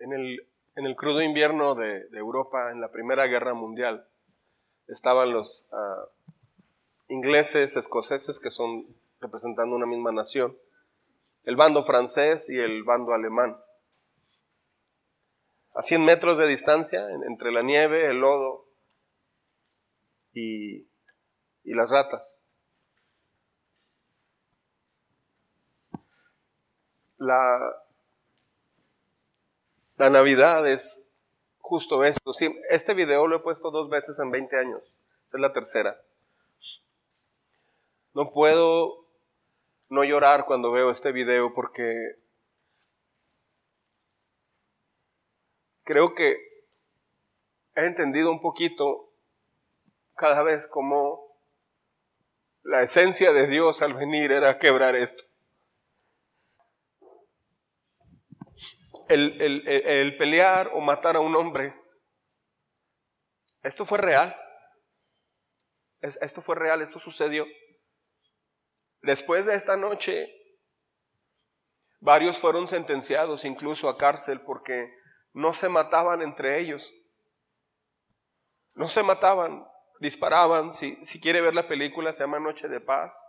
En el, en el crudo invierno de, Europa, en la Primera Guerra Mundial, estaban los ah, ingleses, escoceses, que son representando una misma nación, el bando francés y el bando alemán. A 100 metros de distancia, entre la nieve, el lodo y, y las ratas. La, la Navidad es justo esto. Sí, este video lo he puesto dos veces en 20 años. Esta es la tercera. No puedo no llorar cuando veo este video porque creo que he entendido un poquito cada vez como la esencia de Dios al venir era quebrar esto. El, pelear o matar a un hombre, esto fue real. Esto fue real, esto sucedió. Después de esta noche, varios fueron sentenciados incluso a cárcel porque no se mataban entre ellos. No se mataban, disparaban. Si, si quiere ver la película, se llama Noche de Paz.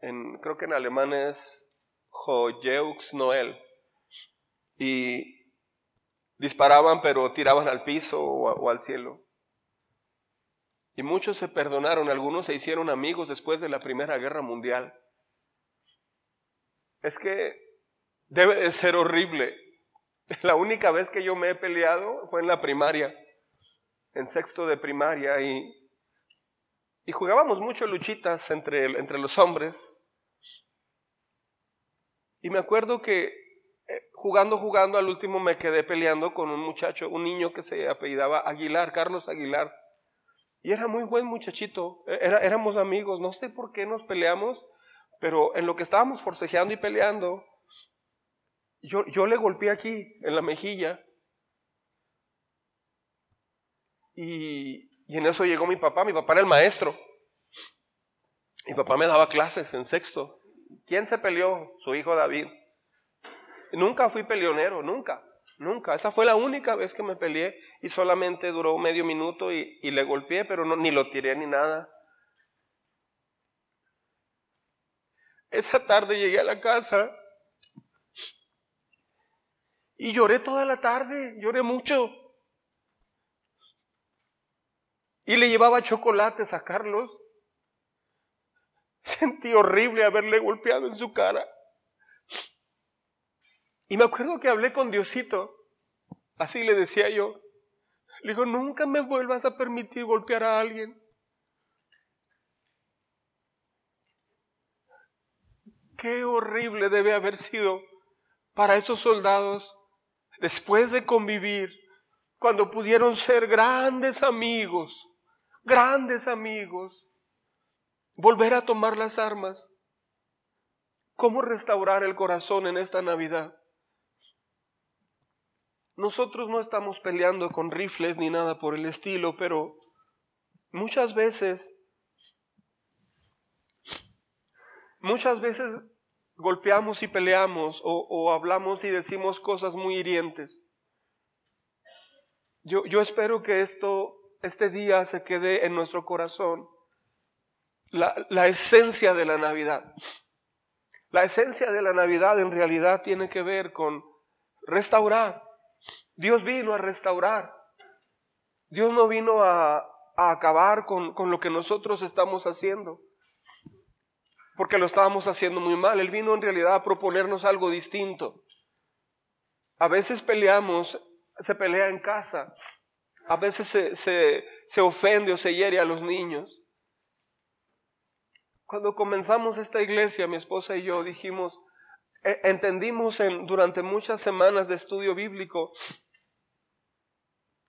En, creo que en alemán es Hojeux Noel y disparaban pero tiraban al piso o, al cielo. Y muchos se perdonaron, algunos se hicieron amigos después de la Primera Guerra Mundial. Es que debe de ser horrible. La única vez que yo me he peleado fue en la primaria, en sexto de primaria, y, y jugábamos mucho luchitas entre, entre los hombres. Y me acuerdo que jugando, jugando, al último me quedé peleando con un muchacho, un niño que se apellidaba Aguilar, Carlos Aguilar. Y era muy buen muchachito, e, éramos amigos, no sé por qué nos peleamos, pero en lo que estábamos forcejeando y peleando, yo, yo le golpeé aquí, en la mejilla. Y, y en eso llegó mi papá, mi papá era el maestro. Mi papá me daba clases en sexto. ¿Quién se peleó? Su hijo David. Nunca fui peleonero, nunca, nunca. Esa fue la única vez que me peleé y solamente duró medio minuto y, le golpeé, pero no, ni lo tiré ni nada. Esa tarde llegué a la casa y lloré toda la tarde, lloré mucho. Y le llevaba chocolates a Carlos. Sentí horrible haberle golpeado en su cara. Y me acuerdo que hablé con Diosito, así le decía yo. Le digo, nunca me vuelvas a permitir golpear a alguien. Qué horrible debe haber sido para estos soldados después de convivir, cuando pudieron ser grandes amigos, grandes amigos, volver a tomar las armas. ¿Cómo restaurar el corazón en esta Navidad? Nosotros no estamos peleando con rifles ni nada por el estilo, pero muchas veces, muchas veces golpeamos y peleamos o, hablamos y decimos cosas muy hirientes. Yo, yo espero que esto, este día se quede en nuestro corazón. La, la esencia de la Navidad. La esencia de la Navidad en realidad tiene que ver con restaurar, Dios vino a restaurar. Dios no vino a, acabar con, con lo que nosotros estamos haciendo, porque lo estábamos haciendo muy mal. Él vino en realidad a proponernos algo distinto. A veces peleamos, se pelea en casa, a veces se, se, se ofende o se hiere a los niños. Cuando comenzamos esta iglesia, mi esposa y yo dijimos, entendimos en, durante muchas semanas de estudio bíblico,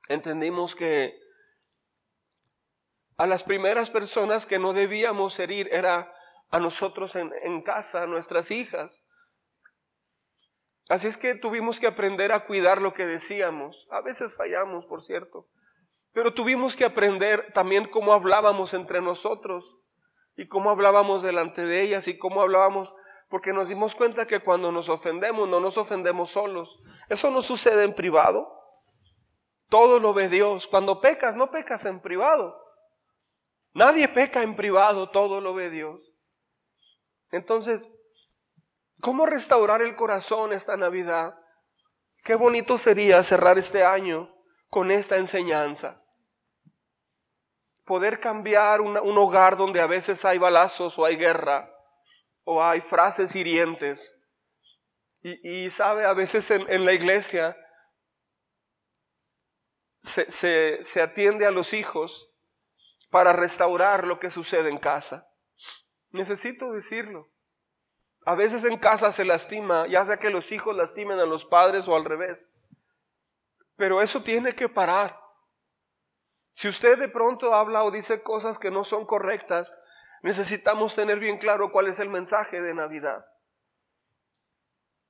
entendimos que a las primeras personas que no debíamos herir era a nosotros en, en casa, a nuestras hijas. Así es que tuvimos que aprender a cuidar lo que decíamos. A veces fallamos, por cierto. Pero tuvimos que aprender también cómo hablábamos entre nosotros y cómo hablábamos delante de ellas y cómo hablábamos porque nos dimos cuenta que cuando nos ofendemos no nos ofendemos solos. Eso no sucede en privado. Todo lo ve Dios. Cuando pecas, no pecas en privado. Nadie peca en privado, todo lo ve Dios. Entonces, ¿cómo restaurar el corazón esta Navidad? Qué bonito sería cerrar este año con esta enseñanza. Poder cambiar un hogar donde a veces hay balazos o hay guerra o hay frases hirientes. Y, sabe, a veces en, la iglesia se, se atiende a los hijos para restaurar lo que sucede en casa. Necesito decirlo. A veces en casa se lastima, ya sea que los hijos lastimen a los padres o al revés. Pero eso tiene que parar. Si usted de pronto habla o dice cosas que no son correctas, necesitamos tener bien claro cuál es el mensaje de Navidad.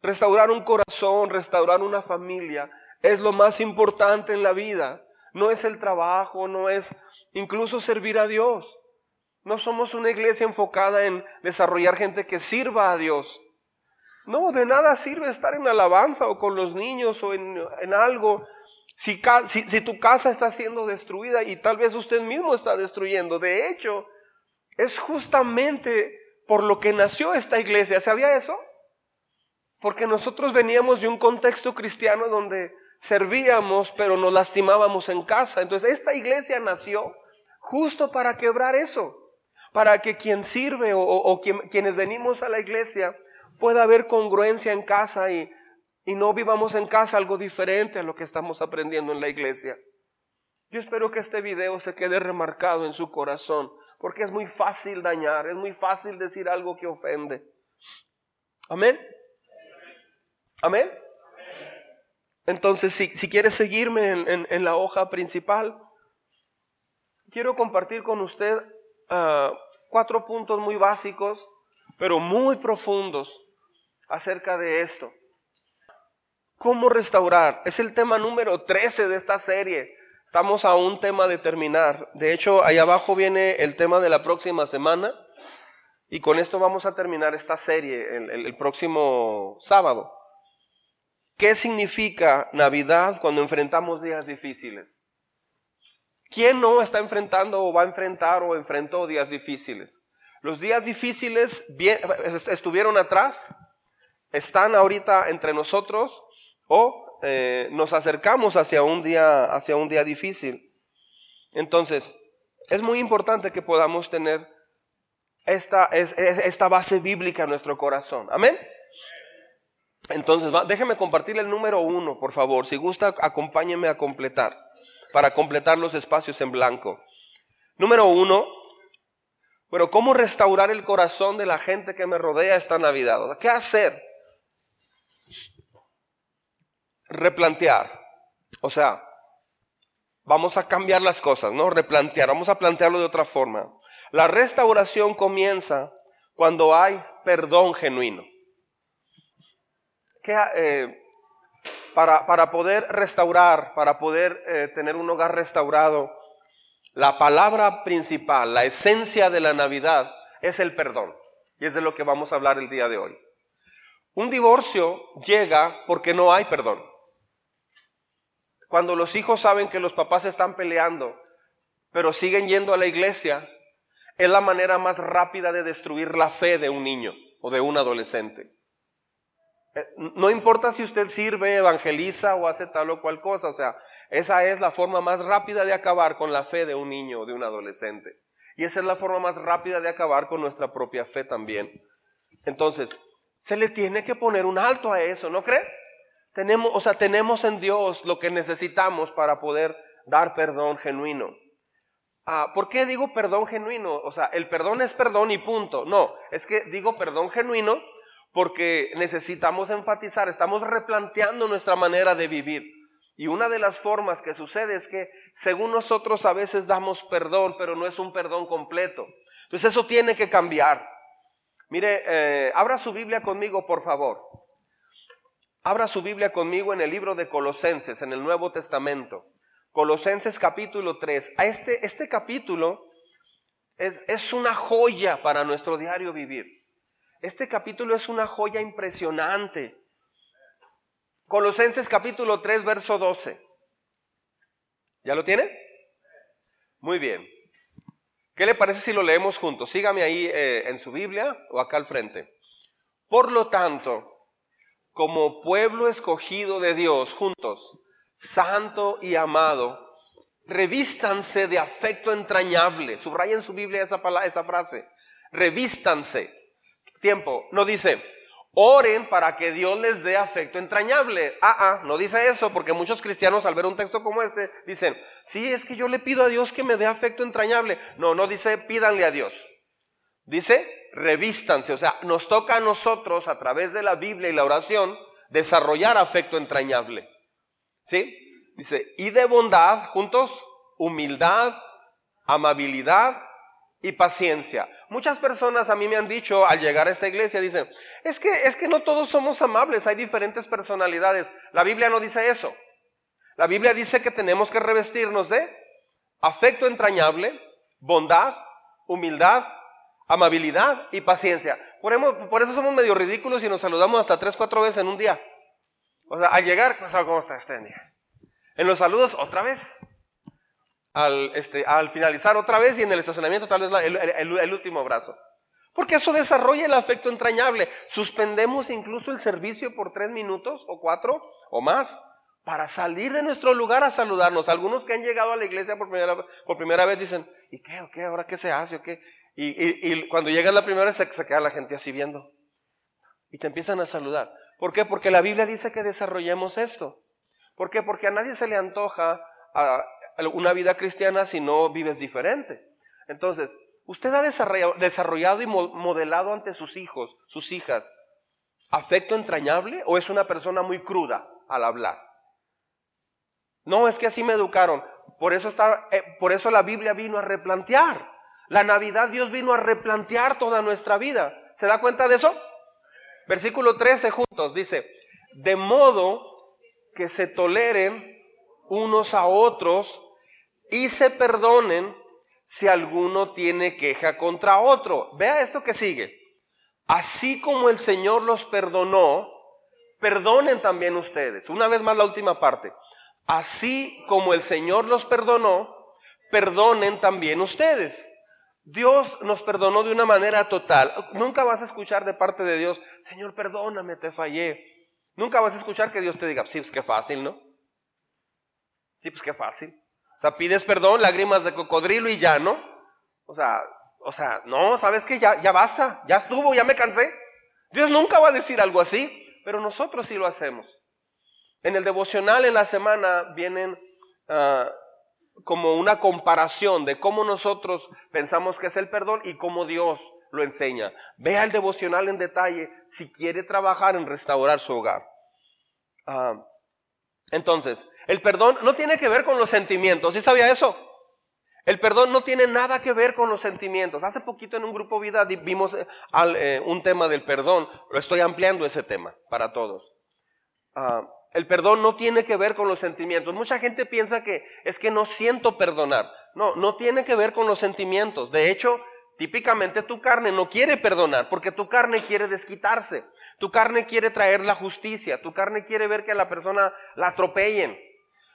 Restaurar un corazón, restaurar una familia, es lo más importante en la vida. No es el trabajo, no es incluso servir a Dios. No somos una iglesia enfocada en desarrollar gente que sirva a Dios. No, de nada sirve estar en alabanza o con los niños o en, algo. Si, si, si tu casa está siendo destruida y tal vez usted mismo está destruyendo. De hecho, es justamente por lo que nació esta iglesia. ¿Sabía eso? Porque nosotros veníamos de un contexto cristiano donde servíamos, pero nos lastimábamos en casa. Entonces esta iglesia nació justo para quebrar eso, para que quien sirve o, quienes venimos a la iglesia pueda haber congruencia en casa y, y no vivamos en casa algo diferente a lo que estamos aprendiendo en la iglesia. Yo espero que este video se quede remarcado en su corazón, porque es muy fácil dañar, es muy fácil decir algo que ofende. Amén. Amén. Entonces, si, si quieres seguirme en, la hoja principal, quiero compartir con usted ah, cuatro puntos muy básicos, pero muy profundos acerca de esto. ¿Cómo restaurar? Es el tema número 13 de esta serie. Estamos a un tema de terminar. De hecho, ahí abajo viene el tema de la próxima semana. Y con esto vamos a terminar esta serie el, próximo sábado. ¿Qué significa Navidad cuando enfrentamos días difíciles? ¿Quién no está enfrentando o va a enfrentar o enfrentó días difíciles? Los días difíciles estuvieron atrás, están ahorita entre nosotros o eh, nos acercamos hacia un, día, hacia un día difícil. Entonces, es muy importante que podamos tener esta, esta base bíblica en nuestro corazón. Amén. Entonces, déjeme compartir el número uno, por favor. Si gusta, acompáñeme a completar, para completar los espacios en blanco. Número uno, pero ¿cómo restaurar el corazón de la gente que me rodea esta Navidad? ¿Qué hacer? Replantear. O sea, vamos a cambiar las cosas, ¿no? Replantear, vamos a plantearlo de otra forma. La restauración comienza cuando hay perdón genuino. Eh, para, para, poder restaurar, para poder eh, tener un hogar restaurado, la palabra principal, la esencia de la Navidad es el perdón. Y es de lo que vamos a hablar el día de hoy. Un divorcio llega porque no hay perdón. Cuando los hijos saben que los papás están peleando, pero siguen yendo a la iglesia, es la manera más rápida de destruir la fe de un niño o de un adolescente. Eh, no importa si usted sirve, evangeliza o hace tal o cual cosa, o sea, esa es la forma más rápida de acabar con la fe de un niño o de un adolescente. Y esa es la forma más rápida de acabar con nuestra propia fe también. Entonces, se le tiene que poner un alto a eso, ¿no cree? Tenemos, o sea, tenemos en Dios lo que necesitamos para poder dar perdón genuino. Ah, ¿Por qué digo perdón genuino? O sea, el perdón es perdón y punto. No, es que digo perdón genuino porque necesitamos enfatizar, estamos replanteando nuestra manera de vivir. Y una de las formas que sucede es que según nosotros a veces damos perdón, pero no es un perdón completo. Entonces eso tiene que cambiar. Mire, eh, abra su Biblia conmigo, por favor. Abra su Biblia conmigo en el libro de Colosenses, en el Nuevo Testamento. Colosenses capítulo 3. A este, este capítulo es, es una joya para nuestro diario vivir. Este capítulo es una joya impresionante. Colosenses capítulo 3, verso 12. ¿Ya lo tiene? Muy bien. ¿Qué le parece si lo leemos juntos? Sígame ahí eh, en su Biblia o acá al frente. Por lo tanto, como pueblo escogido de Dios, juntos, santo y amado, revístanse de afecto entrañable. Subraya en su Biblia esa, palabra, esa frase. Revístanse. Tiempo. No dice, oren para que Dios les dé afecto entrañable. Ah, ah, no dice eso, porque muchos cristianos al ver un texto como este dicen, sí, es que yo le pido a Dios que me dé afecto entrañable. No, no dice pídanle a Dios. Dice, revístanse. O sea, nos toca a nosotros, a través de la Biblia y la oración, desarrollar afecto entrañable. ¿Sí? Dice, y de bondad, juntos, humildad, amabilidad y paciencia. Muchas personas a mí me han dicho al llegar a esta iglesia, dicen, es que, es que no todos somos amables, hay diferentes personalidades. La Biblia no dice eso. La Biblia dice que tenemos que revestirnos de afecto entrañable, bondad, humildad, amabilidad y paciencia. Por, por eso somos medio ridículos y nos saludamos hasta tres, cuatro veces en un día. O sea, al llegar, ¿cómo está este día? En los saludos, otra vez. Al, este, al finalizar otra vez y en el estacionamiento tal vez el, último abrazo. Porque eso desarrolla el afecto entrañable. Suspendemos incluso el servicio por tres minutos o cuatro o más para salir de nuestro lugar a saludarnos. Algunos que han llegado a la iglesia por primera, por primera vez dicen, ¿y qué? ¿O qué? ¿Ahora qué se hace? ¿O qué? Y, cuando llegas la primera vez se, queda la gente así viendo. Y te empiezan a saludar. ¿Por qué? Porque la Biblia dice que desarrollemos esto. ¿Por qué? Porque a nadie se le antoja una vida cristiana si no vives diferente. Entonces, usted ha desarrollado y modelado ante sus hijos, sus hijas, afecto entrañable o es una persona muy cruda al hablar. No, es que así me educaron. Por eso, está, eh, por eso la Biblia vino a replantear. La Navidad Dios vino a replantear toda nuestra vida. ¿Se da cuenta de eso? Versículo 13 juntos dice, de modo que se toleren unos a otros y se perdonen si alguno tiene queja contra otro. Vea esto que sigue. Así como el Señor los perdonó, perdonen también ustedes. Una vez más la última parte. Así como el Señor los perdonó, perdonen también ustedes. Dios nos perdonó de una manera total. Nunca vas a escuchar de parte de Dios, Señor, perdóname, te fallé. Nunca vas a escuchar que Dios te diga, sí, pues qué fácil, ¿no? Sí, pues qué fácil. O sea, pides perdón, lágrimas de cocodrilo y ya, ¿no? O sea, o sea, no, ¿sabes qué? Ya, ya basta, ya estuvo, ya me cansé. Dios nunca va a decir algo así, pero nosotros sí lo hacemos. En el devocional en la semana vienen ah, como una comparación de cómo nosotros pensamos que es el perdón y cómo Dios lo enseña. Vea el devocional en detalle si quiere trabajar en restaurar su hogar. Ah, entonces, el perdón no tiene que ver con los sentimientos. ¿Sí sabía eso? El perdón no tiene nada que ver con los sentimientos. Hace poquito en un grupo vida vimos eh, eh, un tema del perdón. Lo estoy ampliando ese tema para todos. Ah, el perdón no tiene que ver con los sentimientos. Mucha gente piensa que es que no siento perdonar. No, no tiene que ver con los sentimientos. De hecho, Típicamente tu carne no quiere perdonar porque tu carne quiere desquitarse. Tu carne quiere traer la justicia. Tu carne quiere ver que a la persona la atropellen.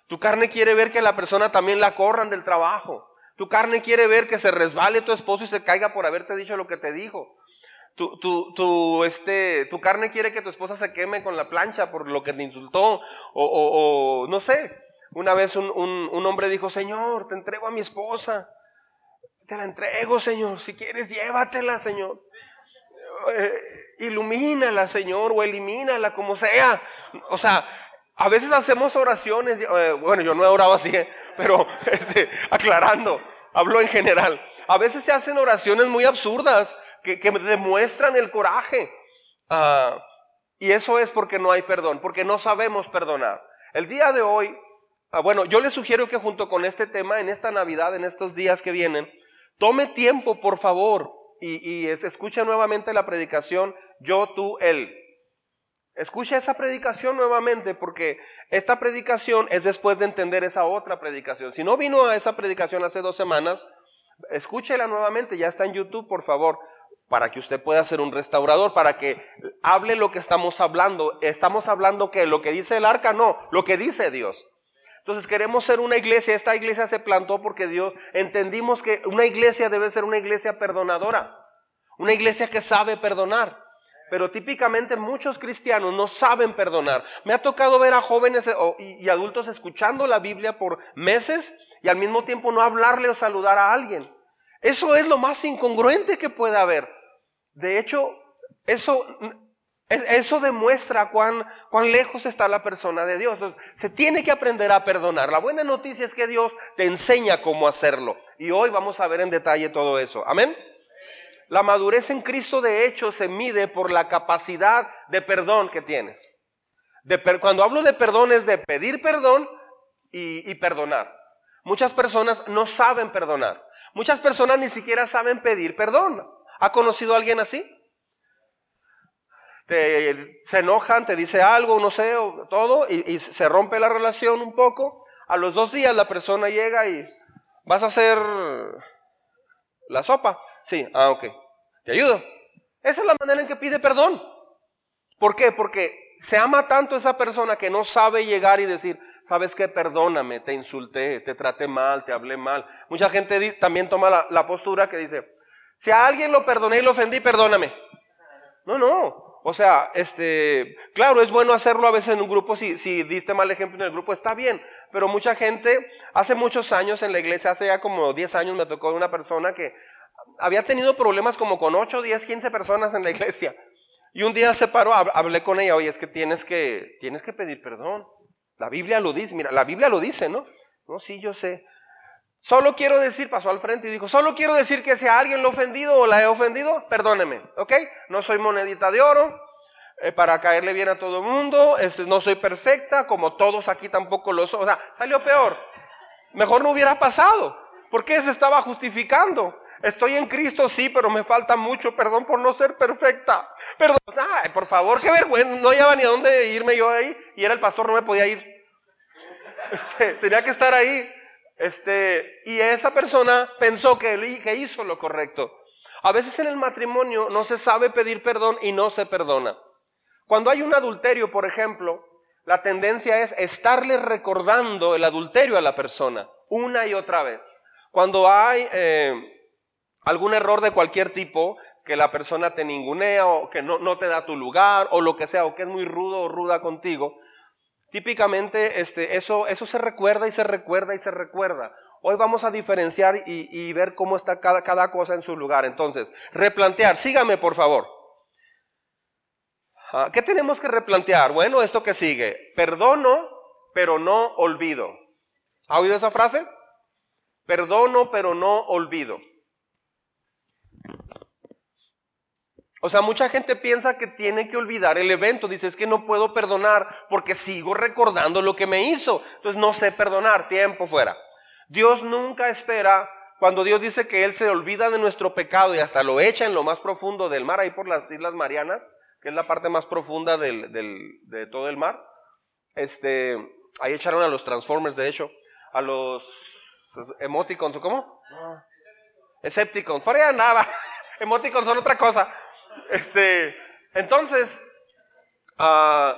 Tu carne quiere ver que a la persona también la corran del trabajo. Tu carne quiere ver que se resbale tu esposo y se caiga por haberte dicho lo que te dijo. Tu, tu, tu, este, tu carne quiere que tu esposa se queme con la plancha por lo que te insultó. O, no sé. Una vez un, un hombre dijo, Señor, te entrego a mi esposa. Te la entrego, Señor. Si quieres, llévatela, Señor. Eh, ilumínala, Señor, o elimínala, como sea. O sea, a veces hacemos oraciones, eh, bueno, yo no he orado así, eh, pero este, aclarando, hablo en general. A veces se hacen oraciones muy absurdas que, demuestran el coraje. Ah, y eso es porque no hay perdón, porque no sabemos perdonar. El día de hoy, ah, bueno, yo les sugiero que junto con este tema, en esta Navidad, en estos días que vienen, Tome tiempo, por favor, y, escuche nuevamente la predicación, yo, tú, él. Escucha esa predicación nuevamente porque esta predicación es después de entender esa otra predicación. Si no vino a esa predicación hace dos semanas, escúchela nuevamente, ya está en YouTube, por favor. para que usted pueda ser un restaurador, para que hable lo que estamos hablando. Estamos hablando que lo que dice el arca, no, lo que dice Dios. Entonces queremos ser una iglesia, esta iglesia se plantó porque Dios entendimos que una iglesia debe ser una iglesia perdonadora, una iglesia que sabe perdonar. Pero típicamente muchos cristianos no saben perdonar. Me ha tocado ver a jóvenes eh, y adultos escuchando la Biblia por meses y al mismo tiempo no hablarle o saludar a alguien. Eso es lo más incongruente que puede haber. De hecho, eso, eso demuestra cuán, cuán lejos está la persona de Dios. se tiene que aprender a perdonar. La buena noticia es que Dios te enseña cómo hacerlo. Y hoy vamos a ver en detalle todo eso. Amén. La madurez en Cristo de hecho se mide por la capacidad de perdón que tienes. Cuando hablo de perdón es de pedir perdón y, y perdonar. Muchas personas no saben perdonar. Muchas personas ni siquiera saben pedir perdón. ¿Ha conocido a alguien así? se enojan, te dice algo, no sé, todo, y, se rompe la relación un poco. A los dos días la persona llega y vas a hacer la sopa. Sí, ah, ok. Te ayudo. Esa es la manera en que pide perdón. ¿Por qué? Porque se ama tanto esa persona que no sabe llegar y decir, sabes qué, perdóname, te insulté, te traté mal, te hablé mal. Mucha gente también toma la, la postura que dice, si a alguien lo perdoné y lo ofendí, perdóname. No, no. O sea, este, claro, es bueno hacerlo a veces en un grupo, si, si diste mal ejemplo en el grupo, está bien, pero mucha gente, hace muchos años en la iglesia, hace ya como 10 años me tocó una persona que había tenido problemas como con 8, 10, 15 personas en la iglesia. Y un día se paró, hablé con ella, oye, es que tienes que, tienes que pedir perdón. La Biblia lo dice, mira, la Biblia lo dice, ¿no? No, sí, yo sé. Solo quiero decir, pasó al frente y dijo, solo quiero decir que si a alguien lo he ofendido o la he ofendido, perdóneme, ¿ok? No soy monedita de oro eh, para caerle bien a todo el mundo, este, no soy perfecta, como todos aquí tampoco lo son, o sea, salió peor. Mejor no hubiera pasado, porque se estaba justificando. Estoy en Cristo, sí, pero me falta mucho, perdón por no ser perfecta. Perdón, ay, por favor, qué vergüenza, no llevaba ni a dónde irme yo ahí, y era el pastor, no me podía ir. Este, tenía que estar ahí. Este, y esa persona pensó que, hizo lo correcto. A veces en el matrimonio no se sabe pedir perdón y no se perdona. Cuando hay un adulterio, por ejemplo, la tendencia es estarle recordando el adulterio a la persona una y otra vez. Cuando hay eh, algún error de cualquier tipo, que la persona te ningunea o que no, no, te da tu lugar o lo que sea, o que es muy rudo o ruda contigo, Típicamente este, eso, eso se recuerda y se recuerda y se recuerda. Hoy vamos a diferenciar y, ver cómo está cada, cada, cosa en su lugar. Entonces, replantear. Sígame, por favor. Ah, ¿Qué tenemos que replantear? Bueno, esto que sigue. Perdono, pero no olvido. ¿Ha oído esa frase? Perdono, pero no olvido. O sea, mucha gente piensa que tiene que olvidar el evento. Dice, es que no puedo perdonar porque sigo recordando lo que me hizo. Entonces no sé perdonar, tiempo fuera. Dios nunca espera, cuando Dios dice que Él se olvida de nuestro pecado y hasta lo echa en lo más profundo del mar, ahí por las Islas Marianas, que es la parte más profunda de todo el mar. Este, ahí echaron a los Transformers, de hecho, a los emoticons, ¿o cómo? Escépticos, por ahí andaba. Emoticons son otra cosa. Este, entonces, uh,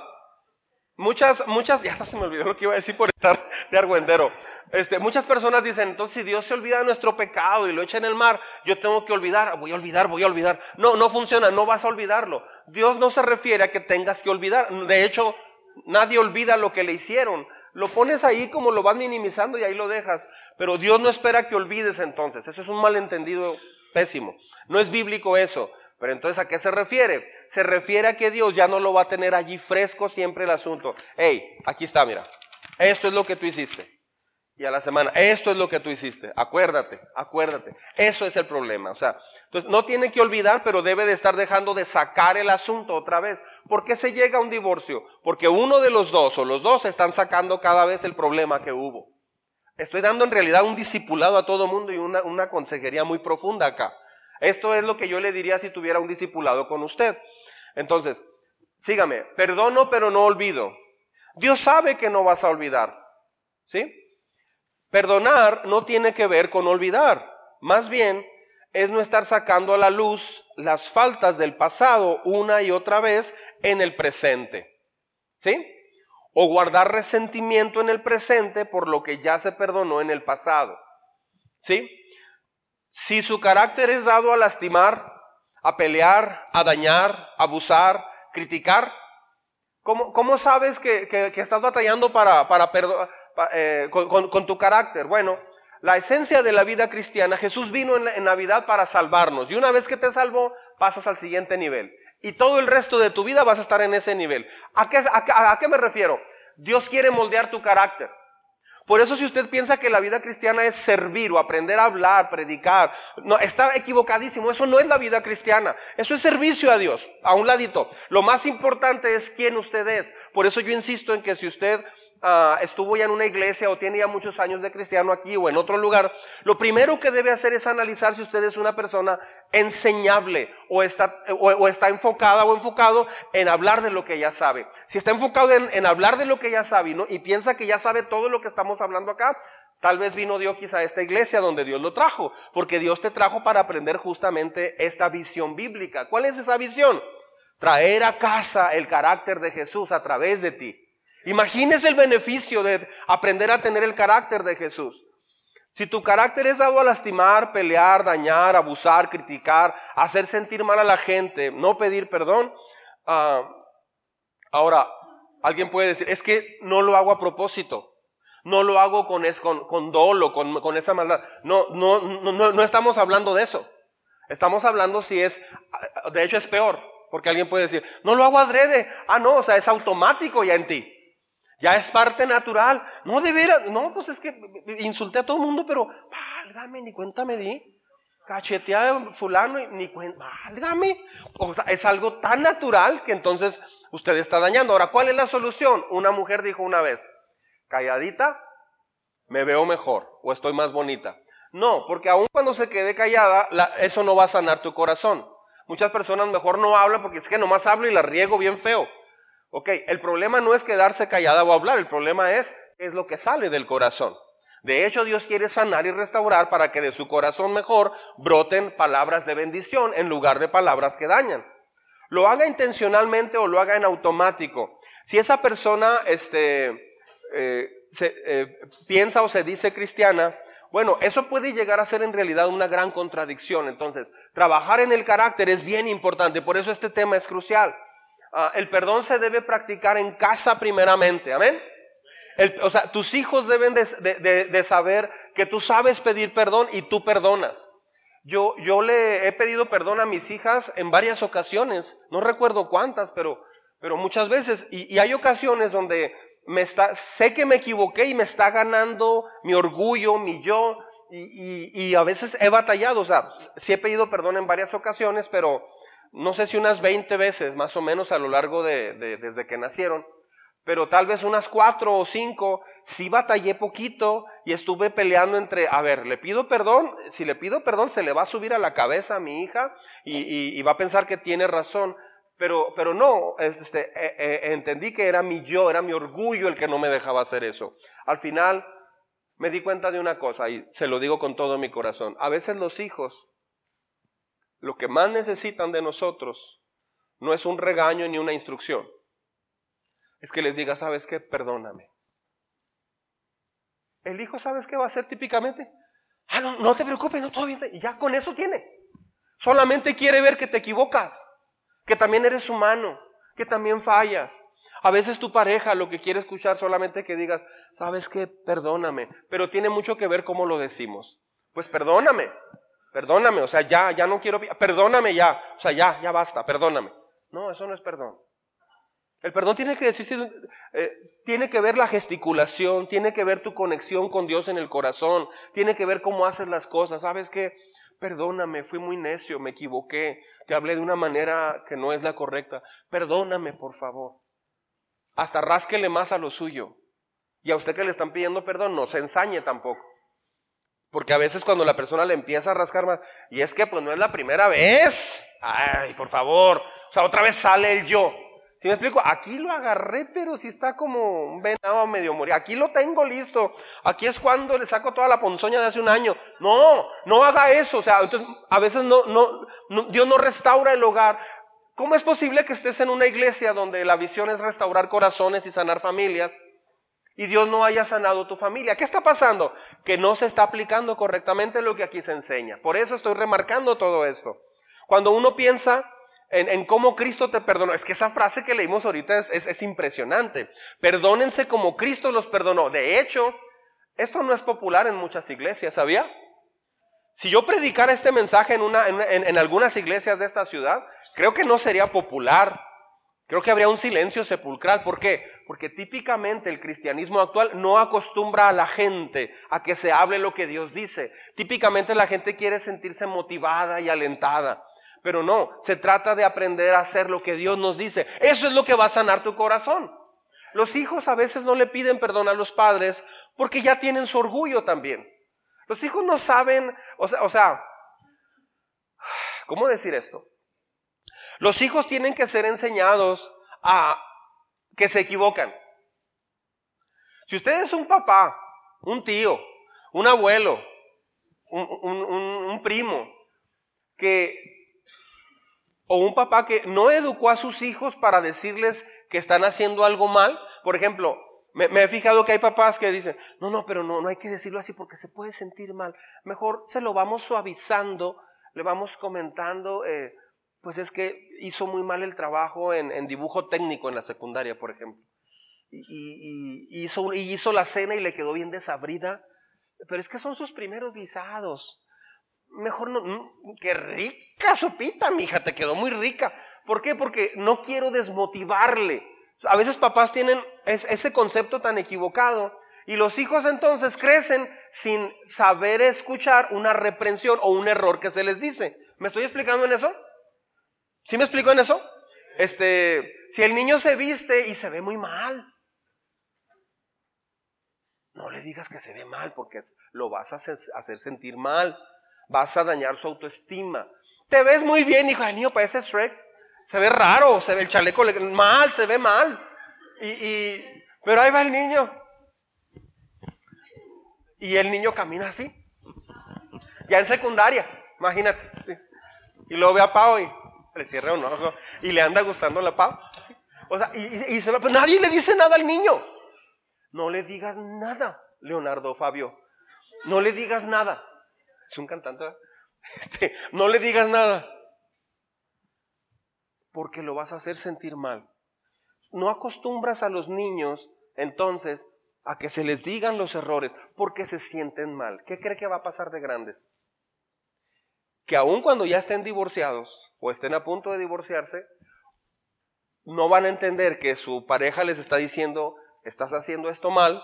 muchas, muchas, ya hasta se me olvidó lo que iba a decir por estar de argüendero. Este, muchas personas dicen, entonces si Dios se olvida de nuestro pecado y lo echa en el mar, yo tengo que olvidar, voy a olvidar, voy a olvidar. No, no funciona, no vas a olvidarlo. Dios no se refiere a que tengas que olvidar. De hecho, nadie olvida lo que le hicieron. Lo pones ahí como lo vas minimizando y ahí lo dejas. Pero Dios no espera que olvides entonces. Eso es un malentendido pésimo. No es bíblico eso. Pero entonces, ¿a qué se refiere? Se refiere a que Dios ya no lo va a tener allí fresco siempre el asunto. Hey, aquí está, mira. Esto es lo que tú hiciste. Y a la semana, esto es lo que tú hiciste. Acuérdate, acuérdate. Eso es el problema. O sea, entonces no tiene que olvidar, pero debe de estar dejando de sacar el asunto otra vez. ¿Por qué se llega a un divorcio? Porque uno de los dos o los dos están sacando cada vez el problema que hubo. Estoy dando en realidad un discipulado a todo mundo y una, una consejería muy profunda acá. Esto es lo que yo le diría si tuviera un discipulado con usted. Entonces, sígame, perdono pero no olvido. Dios sabe que no vas a olvidar. ¿Sí? Perdonar no tiene que ver con olvidar. Más bien, es no estar sacando a la luz las faltas del pasado una y otra vez en el presente. ¿Sí? O guardar resentimiento en el presente por lo que ya se perdonó en el pasado. ¿Sí? Si su carácter es dado a lastimar, a pelear, a dañar, abusar, criticar, ¿cómo, cómo sabes que, estás batallando para, para, eh, con tu carácter? Bueno, la esencia de la vida cristiana, Jesús vino en, Navidad para salvarnos. Y una vez que te salvó, pasas al siguiente nivel. Y todo el resto de tu vida vas a estar en ese nivel. ¿A qué, a qué me refiero? Dios quiere moldear tu carácter. Por eso si usted piensa que la vida cristiana es servir o aprender a hablar, predicar, no, está equivocadísimo. Eso no es la vida cristiana. Eso es servicio a Dios, a un ladito. Lo más importante es quién usted es. Por eso yo insisto en que si usted Ah, estuvo ya en una iglesia o tiene ya muchos años de cristiano aquí o en otro lugar, lo primero que debe hacer es analizar si usted es una persona enseñable o está, o, está enfocada o enfocado en hablar de lo que ya sabe. Si está enfocado en, hablar de lo que ya sabe y piensa que ya sabe todo lo que estamos hablando acá, Tal vez vino Dios quizá a esta iglesia donde Dios lo trajo, porque Dios te trajo para aprender justamente esta visión bíblica. ¿Cuál es esa visión? Traer a casa el carácter de Jesús a través de ti. Imagínese el beneficio de aprender a tener el carácter de Jesús. Si tu carácter es dado a lastimar, pelear, dañar, abusar, criticar, hacer sentir mal a la gente, no pedir perdón, ah, ahora alguien puede decir, es que no lo hago a propósito. No lo hago con, es, con, dolo, con, con, esa maldad. No, no, no, no estamos hablando de eso. Estamos hablando si es, de hecho es peor, porque alguien puede decir, no lo hago adrede. Ah, no, o sea, es automático ya en ti. Ya es parte natural. No, de veras. No, pues es que insulté a todo el mundo, pero válgame, ni cuenta me di. Cacheteé a fulano y ni cuenta, válgame. O sea, es algo tan natural que entonces usted está dañando. Ahora, ¿cuál es la solución? Una mujer dijo una vez, calladita, me veo mejor o estoy más bonita. No, porque aun cuando se quede callada, eso no va a sanar tu corazón. Muchas personas mejor no hablan porque es que nomás hablo y la riego bien feo. Ok, el problema no es quedarse callada o hablar, el problema es, es lo que sale del corazón. De hecho, Dios quiere sanar y restaurar para que de su corazón mejor broten palabras de bendición en lugar de palabras que dañan. Lo haga intencionalmente o lo haga en automático. Si esa persona este, eh, eh, piensa o se dice cristiana, bueno, eso puede llegar a ser en realidad una gran contradicción. Entonces, trabajar en el carácter es bien importante, por eso este tema es crucial. Ah, el perdón se debe practicar en casa primeramente, amén. o sea, tus hijos deben de, saber que tú sabes pedir perdón y tú perdonas. Yo, yo le he pedido perdón a mis hijas en varias ocasiones, no recuerdo cuántas, pero, pero muchas veces. Y, hay ocasiones donde me está, sé que me equivoqué y me está ganando mi orgullo, mi yo, y, y a veces he batallado. O sea, sí he pedido perdón en varias ocasiones, pero no sé si unas 20 veces más o menos a lo largo de, desde que nacieron, pero tal vez unas cuatro o cinco, sí batallé poquito y estuve peleando entre, a ver, le pido perdón, si le pido perdón se le va a subir a la cabeza a mi hija y, va a pensar que tiene razón, pero, pero no, este, eh, eh, entendí que era mi yo, era mi orgullo el que no me dejaba hacer eso. Al final me di cuenta de una cosa y se lo digo con todo mi corazón, a veces los hijos lo que más necesitan de nosotros no es un regaño ni una instrucción. Es que les diga, ¿sabes qué? Perdóname. El hijo, ¿sabes qué va a hacer típicamente? Ah, no, no te preocupes, no, todo bien. Y ya con eso tiene. Solamente quiere ver que te equivocas, que también eres humano, que también fallas. A veces tu pareja lo que quiere escuchar solamente que digas, ¿sabes qué? Perdóname. Pero tiene mucho que ver cómo lo decimos. Pues perdóname. Perdóname, o sea, ya, ya no quiero, perdóname ya, o sea, ya, ya basta, perdóname. No, eso no es perdón. El perdón tiene que decirse, eh, tiene que ver la gesticulación, tiene que ver tu conexión con Dios en el corazón, tiene que ver cómo haces las cosas. ¿Sabes qué? Perdóname, fui muy necio, me equivoqué, te hablé de una manera que no es la correcta. Perdóname, por favor. Hasta rásquele más a lo suyo. Y a usted que le están pidiendo perdón, no se ensañe tampoco. Porque a veces cuando la persona le empieza a rascar más, y es que pues no es la primera vez. Ay, por favor. O sea, otra vez sale el yo. Si me explico? Aquí lo agarré, pero si está como un venado medio morir. Aquí lo tengo listo. Aquí es cuando le saco toda la ponzoña de hace un año. No, no haga eso. O sea, entonces a veces no, no, Dios no restaura el hogar. ¿Cómo es posible que estés en una iglesia donde la visión es restaurar corazones y sanar familias? Y Dios no haya sanado tu familia. ¿Qué está pasando? Que no se está aplicando correctamente lo que aquí se enseña. Por eso estoy remarcando todo esto. Cuando uno piensa en, cómo Cristo te perdonó. Es que esa frase que leímos ahorita es, impresionante. Perdónense como Cristo los perdonó. De hecho, esto no es popular en muchas iglesias, ¿sabía? Si yo predicara este mensaje en, en, algunas iglesias de esta ciudad, creo que no sería popular. Creo que habría un silencio sepulcral. ¿Por qué? Porque típicamente el cristianismo actual no acostumbra a la gente a que se hable lo que Dios dice. Típicamente la gente quiere sentirse motivada y alentada. Pero no, se trata de aprender a hacer lo que Dios nos dice. Eso es lo que va a sanar tu corazón. Los hijos a veces no le piden perdón a los padres porque ya tienen su orgullo también. Los hijos no saben, o sea, ¿cómo decir esto? Los hijos tienen que ser enseñados a que se equivocan. Si usted es un papá, un tío, un abuelo, un, primo, que o un papá que no educó a sus hijos para decirles que están haciendo algo mal. Por ejemplo, me, he fijado que hay papás que dicen, no, no, pero no, no hay que decirlo así porque se puede sentir mal. Mejor se lo vamos suavizando, le vamos comentando, eh, pues es que hizo muy mal el trabajo en, dibujo técnico en la secundaria, por ejemplo. Y, hizo, y hizo la cena y le quedó bien desabrida. Pero es que son sus primeros guisados mejor no, mm, qué rica sopita, mija, te quedó muy rica. ¿Por qué? Porque no quiero desmotivarle. A veces papás tienen ese concepto tan equivocado y los hijos entonces crecen sin saber escuchar una reprensión o un error que se les dice. ¿Me estoy explicando en eso? ¿Sí me explico en eso? Este, si el niño se viste y se ve muy mal, no le digas que se ve mal porque lo vas a hacer sentir mal vas a dañar su autoestima. Te ves muy bien, hijo, el niño parece Shrek. Se ve raro, se ve el chaleco mal, se ve mal. Y, pero ahí va el niño. Y el niño camina así. Ya en secundaria, imagínate. Y luego ve a Pau y le cierra un ojo. Y le anda gustando la Pau. O sea, y, se va, pero nadie le dice nada al niño. No le digas nada, Leonardo Fabio. No le digas nada es un cantante, este, no le digas nada, porque lo vas a hacer sentir mal. No acostumbras a los niños entonces a que se les digan los errores porque se sienten mal. ¿Qué cree que va a pasar de grandes? Que aun cuando ya estén divorciados o estén a punto de divorciarse, no van a entender que su pareja les está diciendo, estás haciendo esto mal.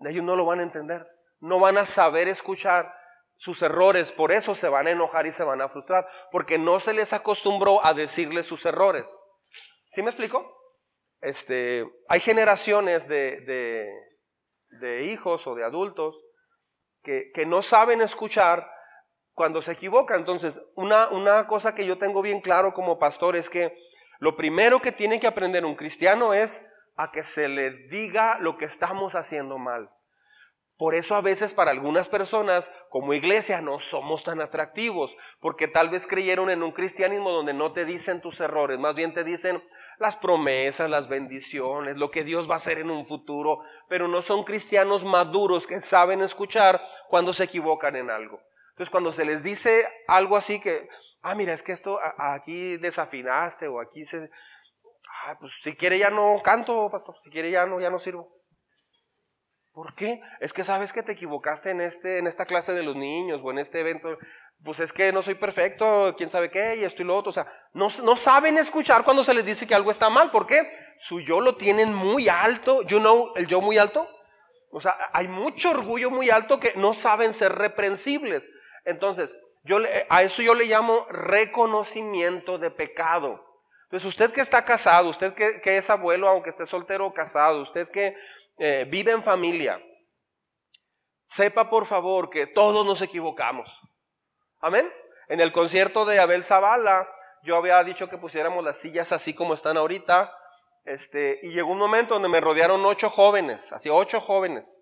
Ellos no lo van a entender no van a saber escuchar sus errores, por eso se van a enojar y se van a frustrar, porque no se les acostumbró a decirles sus errores. ¿Sí me explico? Este, hay generaciones de, de, hijos o de adultos que, que, no saben escuchar cuando se equivocan. Entonces, una, una cosa que yo tengo bien claro como pastor es que lo primero que tiene que aprender un cristiano es a que se le diga lo que estamos haciendo mal. Por eso a veces para algunas personas como iglesia no somos tan atractivos, porque tal vez creyeron en un cristianismo donde no te dicen tus errores, más bien te dicen las promesas, las bendiciones, lo que Dios va a hacer en un futuro, pero no son cristianos maduros que saben escuchar cuando se equivocan en algo. Entonces cuando se les dice algo así que, ah, mira, es que esto aquí desafinaste o aquí se... Ah, pues si quiere ya no canto, pastor, si quiere ya no, ya no sirvo. ¿Por qué? Es que sabes que te equivocaste en, este, en esta clase de los niños o en este evento. Pues es que no soy perfecto, quién sabe qué, y esto y lo otro. O sea, no, no saben escuchar cuando se les dice que algo está mal. ¿Por qué? Su yo lo tienen muy alto. You know, el yo muy alto. O sea, hay mucho orgullo muy alto que no saben ser reprensibles. Entonces, a eso yo le llamo reconocimiento de pecado. Entonces, usted que está casado, usted que, que es abuelo, aunque esté soltero o casado, usted que eh, vive en familia, sepa por favor que todos nos equivocamos. Amén. En el concierto de Abel Zavala, yo había dicho que pusiéramos las sillas así como están ahorita, este, y llegó un momento donde me rodearon ocho jóvenes, así ocho jóvenes.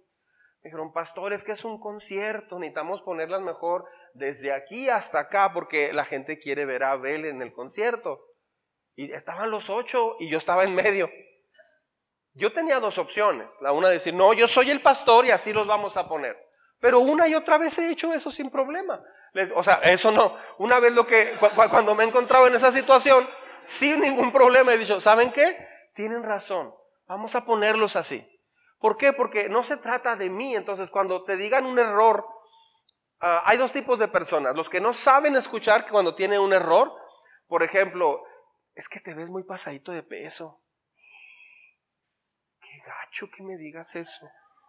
Me dijeron, pastor, es que es un concierto, necesitamos ponerlas mejor desde aquí hasta acá, porque la gente quiere ver a Abel en el concierto. Y estaban los ocho y yo estaba en medio. Yo tenía dos opciones. La una decir, no, yo soy el pastor y así los vamos a poner. Pero una y otra vez he hecho eso sin problema. O sea, eso no. Una vez lo que, cuando me he encontrado en esa situación, sin ningún problema, he dicho, ¿saben qué? Tienen razón. Vamos a ponerlos así. ¿Por qué? Porque no se trata de mí. Entonces, cuando te digan un error, ah, hay dos tipos de personas. Los que no saben escuchar cuando tienen un error, por ejemplo, es que te ves muy pasadito de peso. Qué gacho que me digas eso.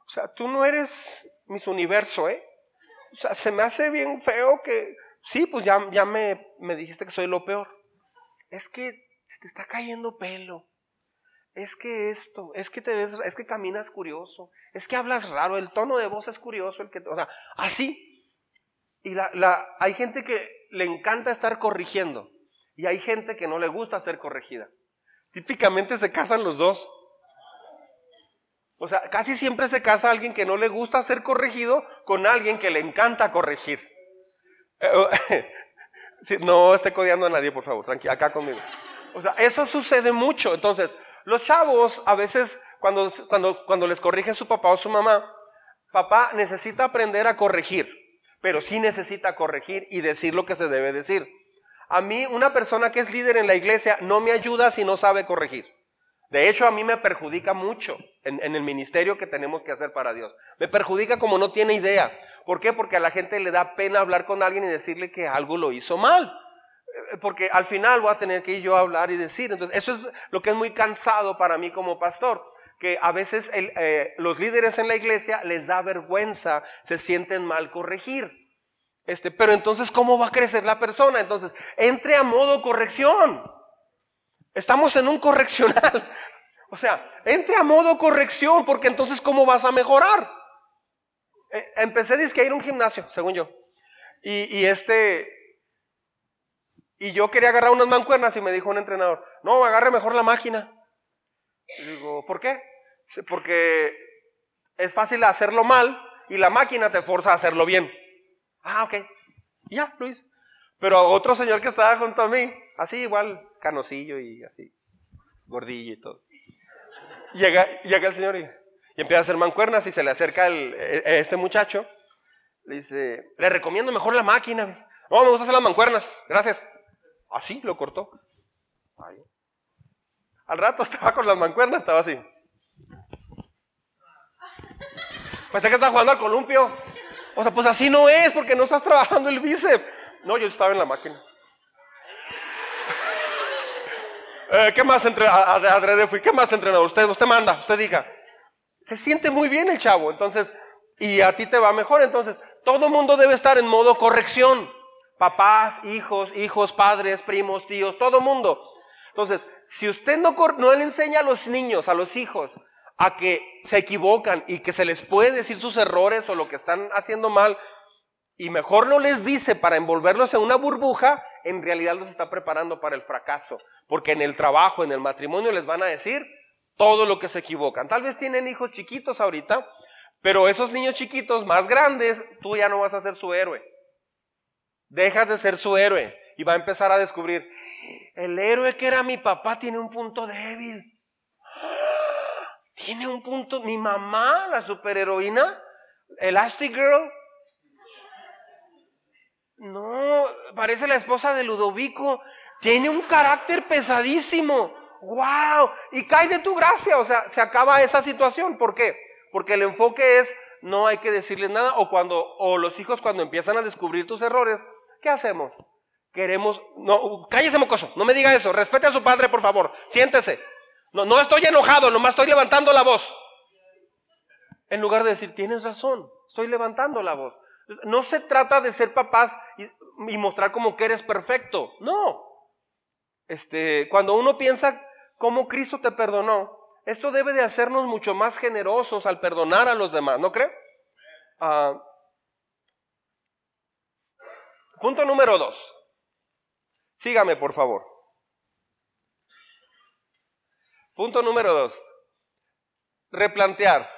O sea, tú no eres mis universo, ¿eh? O sea, se me hace bien feo que, sí, pues ya, ya me, me dijiste que soy lo peor. Es que se te está cayendo pelo. Es que esto, es que te ves, es que caminas curioso, es que hablas raro, el tono de voz es curioso, el que, o sea, así. Y la, la, hay gente que le encanta estar corrigiendo y hay gente que no le gusta ser corregida. Típicamente se casan los dos. O sea, casi siempre se casa alguien que no le gusta ser corregido con alguien que le encanta corregir. Eh, oh, no esté codeando a nadie, por favor, tranquilo, acá conmigo. O sea, eso sucede mucho. Entonces, los chavos a veces cuando, cuando, cuando les corrige su papá o su mamá, papá necesita aprender a corregir, pero sí necesita corregir y decir lo que se debe decir. A mí, una persona que es líder en la iglesia no me ayuda si no sabe corregir. De hecho, a mí me perjudica mucho en, el ministerio que tenemos que hacer para Dios. Me perjudica como no tiene idea. ¿Por qué? Porque a la gente le da pena hablar con alguien y decirle que algo lo hizo mal. Porque al final voy a tener que ir yo a hablar y decir. Entonces, eso es lo que es muy cansado para mí como pastor. Que a veces eh, los líderes en la iglesia les da vergüenza, se sienten mal corregir. Este, pero entonces, ¿cómo va a crecer la persona? Entonces, entre a modo corrección. Estamos en un correccional. O sea, entre a modo corrección, porque entonces, ¿cómo vas a mejorar? Eh, empecé a ir a un gimnasio, según yo. Y, este. Y yo quería agarrar unas mancuernas y me dijo un entrenador: No, agarre mejor la máquina. Y digo, ¿por qué? Porque es fácil hacerlo mal y la máquina te forza a hacerlo bien. Ah, ok. ya, Luis. Pero otro señor que estaba junto a mí, así igual, canosillo y así, gordillo y todo. Llega, el señor y, empieza a hacer mancuernas y se le acerca el, e, e, este muchacho. Le dice, le recomiendo mejor la máquina. No, me gusta hacer las mancuernas, gracias. Así lo cortó. Al rato estaba con las mancuernas, estaba así. Pues que está jugando al columpio. O sea, pues así no es, porque no estás trabajando el bíceps. No, yo estaba en la máquina. Eh, ¿Qué más entre, adrede fui? ¿Qué más entrenador? Usted, usted manda, usted diga. Se siente muy bien el chavo, entonces, y a ti te va mejor. Entonces, todo mundo debe estar en modo corrección. Papás, hijos, hijos, padres, primos, tíos, todo mundo. Entonces, si usted no, no le enseña a los niños, a los hijos, a que se equivocan y que se les puede decir sus errores o lo que están haciendo mal, y mejor no les dice para envolverlos en una burbuja, en realidad los está preparando para el fracaso. Porque en el trabajo, en el matrimonio les van a decir todo lo que se equivocan. Tal vez tienen hijos chiquitos ahorita, pero esos niños chiquitos más grandes, tú ya no vas a ser su héroe. Dejas de ser su héroe y va a empezar a descubrir, el héroe que era mi papá tiene un punto débil. Tiene un punto, mi mamá, la superheroína, Elastic Girl, no, parece la esposa de Ludovico. Tiene un carácter pesadísimo. ¡Wow! Y cae de tu gracia. O sea, se acaba esa situación. ¿Por qué? Porque el enfoque es no hay que decirle nada. O cuando, o los hijos cuando empiezan a descubrir tus errores, ¿qué hacemos? Queremos, no, cállese mocoso, no me diga eso, respete a su padre, por favor, siéntese. No, no estoy enojado, nomás estoy levantando la voz. En lugar de decir, tienes razón, estoy levantando la voz. No se trata de ser papás y, mostrar como que eres perfecto. No. Este, cuando uno piensa cómo Cristo te perdonó, esto debe de hacernos mucho más generosos al perdonar a los demás, ¿no cree? Ah, punto número dos. Sígame, por favor. Punto número dos. Replantear.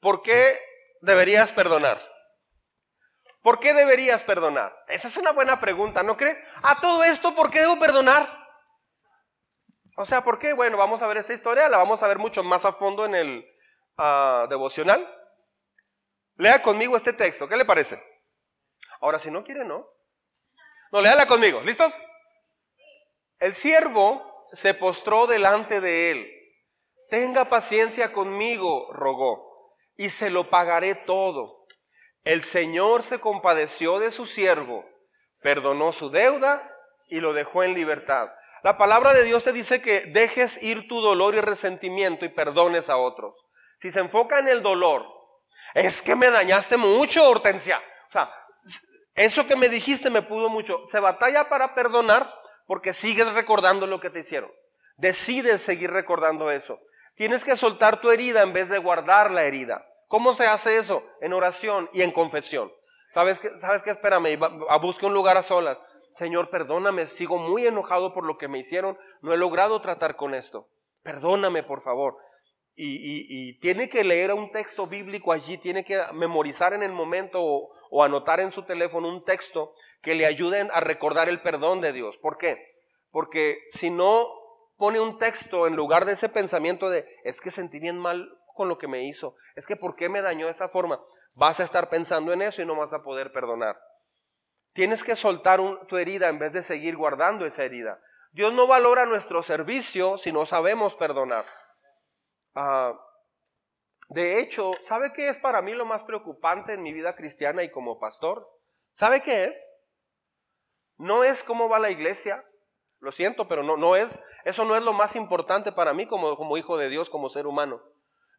¿Por qué deberías perdonar? ¿Por qué deberías perdonar? Esa es una buena pregunta, ¿no cree? A todo esto, ¿por qué debo perdonar? O sea, ¿por qué? Bueno, vamos a ver esta historia, la vamos a ver mucho más a fondo en el ah, devocional. Lea conmigo este texto, ¿qué le parece? Ahora, si no quiere, no. No, léala conmigo, ¿listos? El siervo se postró delante de él. Tenga paciencia conmigo, rogó, y se lo pagaré todo. El Señor se compadeció de su siervo, perdonó su deuda y lo dejó en libertad. La palabra de Dios te dice que dejes ir tu dolor y resentimiento y perdones a otros. Si se enfoca en el dolor, es que me dañaste mucho, Hortensia. O sea, eso que me dijiste me pudo mucho. Se batalla para perdonar porque sigues recordando lo que te hicieron. Decides seguir recordando eso. Tienes que soltar tu herida en vez de guardar la herida. ¿Cómo se hace eso? En oración y en confesión. ¿Sabes qué? ¿Sabes qué? Espérame, busque un lugar a solas. Señor, perdóname, sigo muy enojado por lo que me hicieron, no he logrado tratar con esto. Perdóname, por favor. Y, tiene que leer un texto bíblico allí, tiene que memorizar en el momento o, anotar en su teléfono un texto que le ayuden a recordar el perdón de Dios. ¿Por qué? Porque si no pone un texto en lugar de ese pensamiento de, es que sentí bien mal con lo que me hizo, es que ¿por qué me dañó de esa forma? Vas a estar pensando en eso y no vas a poder perdonar. Tienes que soltar tu herida en vez de seguir guardando esa herida. Dios no valora nuestro servicio si no sabemos perdonar. Ah, de hecho, ¿sabe qué es para mí lo más preocupante en mi vida cristiana y como pastor? ¿Sabe qué es? No es cómo va la iglesia. Lo siento, pero no, no es, eso no es lo más importante para mí como, hijo de Dios, como ser humano.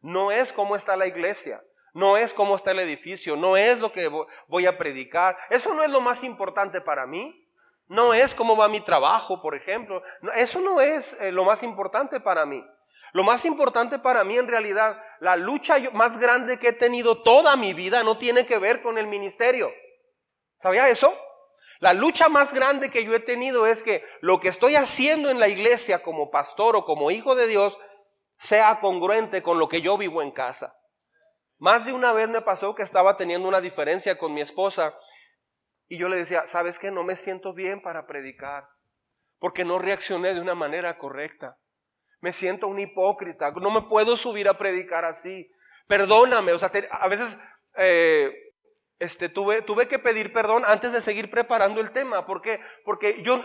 No es cómo está la iglesia. No es cómo está el edificio, no es lo que voy a predicar. Eso no es lo más importante para mí. No es cómo va mi trabajo, por ejemplo. Eso no es eh, lo más importante para mí. Lo más importante para mí en realidad, la lucha más grande que he tenido toda mi vida no tiene que ver con el ministerio. ¿Sabía eso? La lucha más grande que yo he tenido es que lo que estoy haciendo en la iglesia como pastor o como hijo de Dios sea congruente con lo que yo vivo en casa. Más de una vez me pasó que estaba teniendo una diferencia con mi esposa y yo le decía, ¿sabes qué? No me siento bien para predicar porque no reaccioné de una manera correcta. Me siento un hipócrita, no me puedo subir a predicar así. Perdóname, o sea, a veces eh, este, tuve, tuve que pedir perdón antes de seguir preparando el tema. ¿Por qué? Porque yo,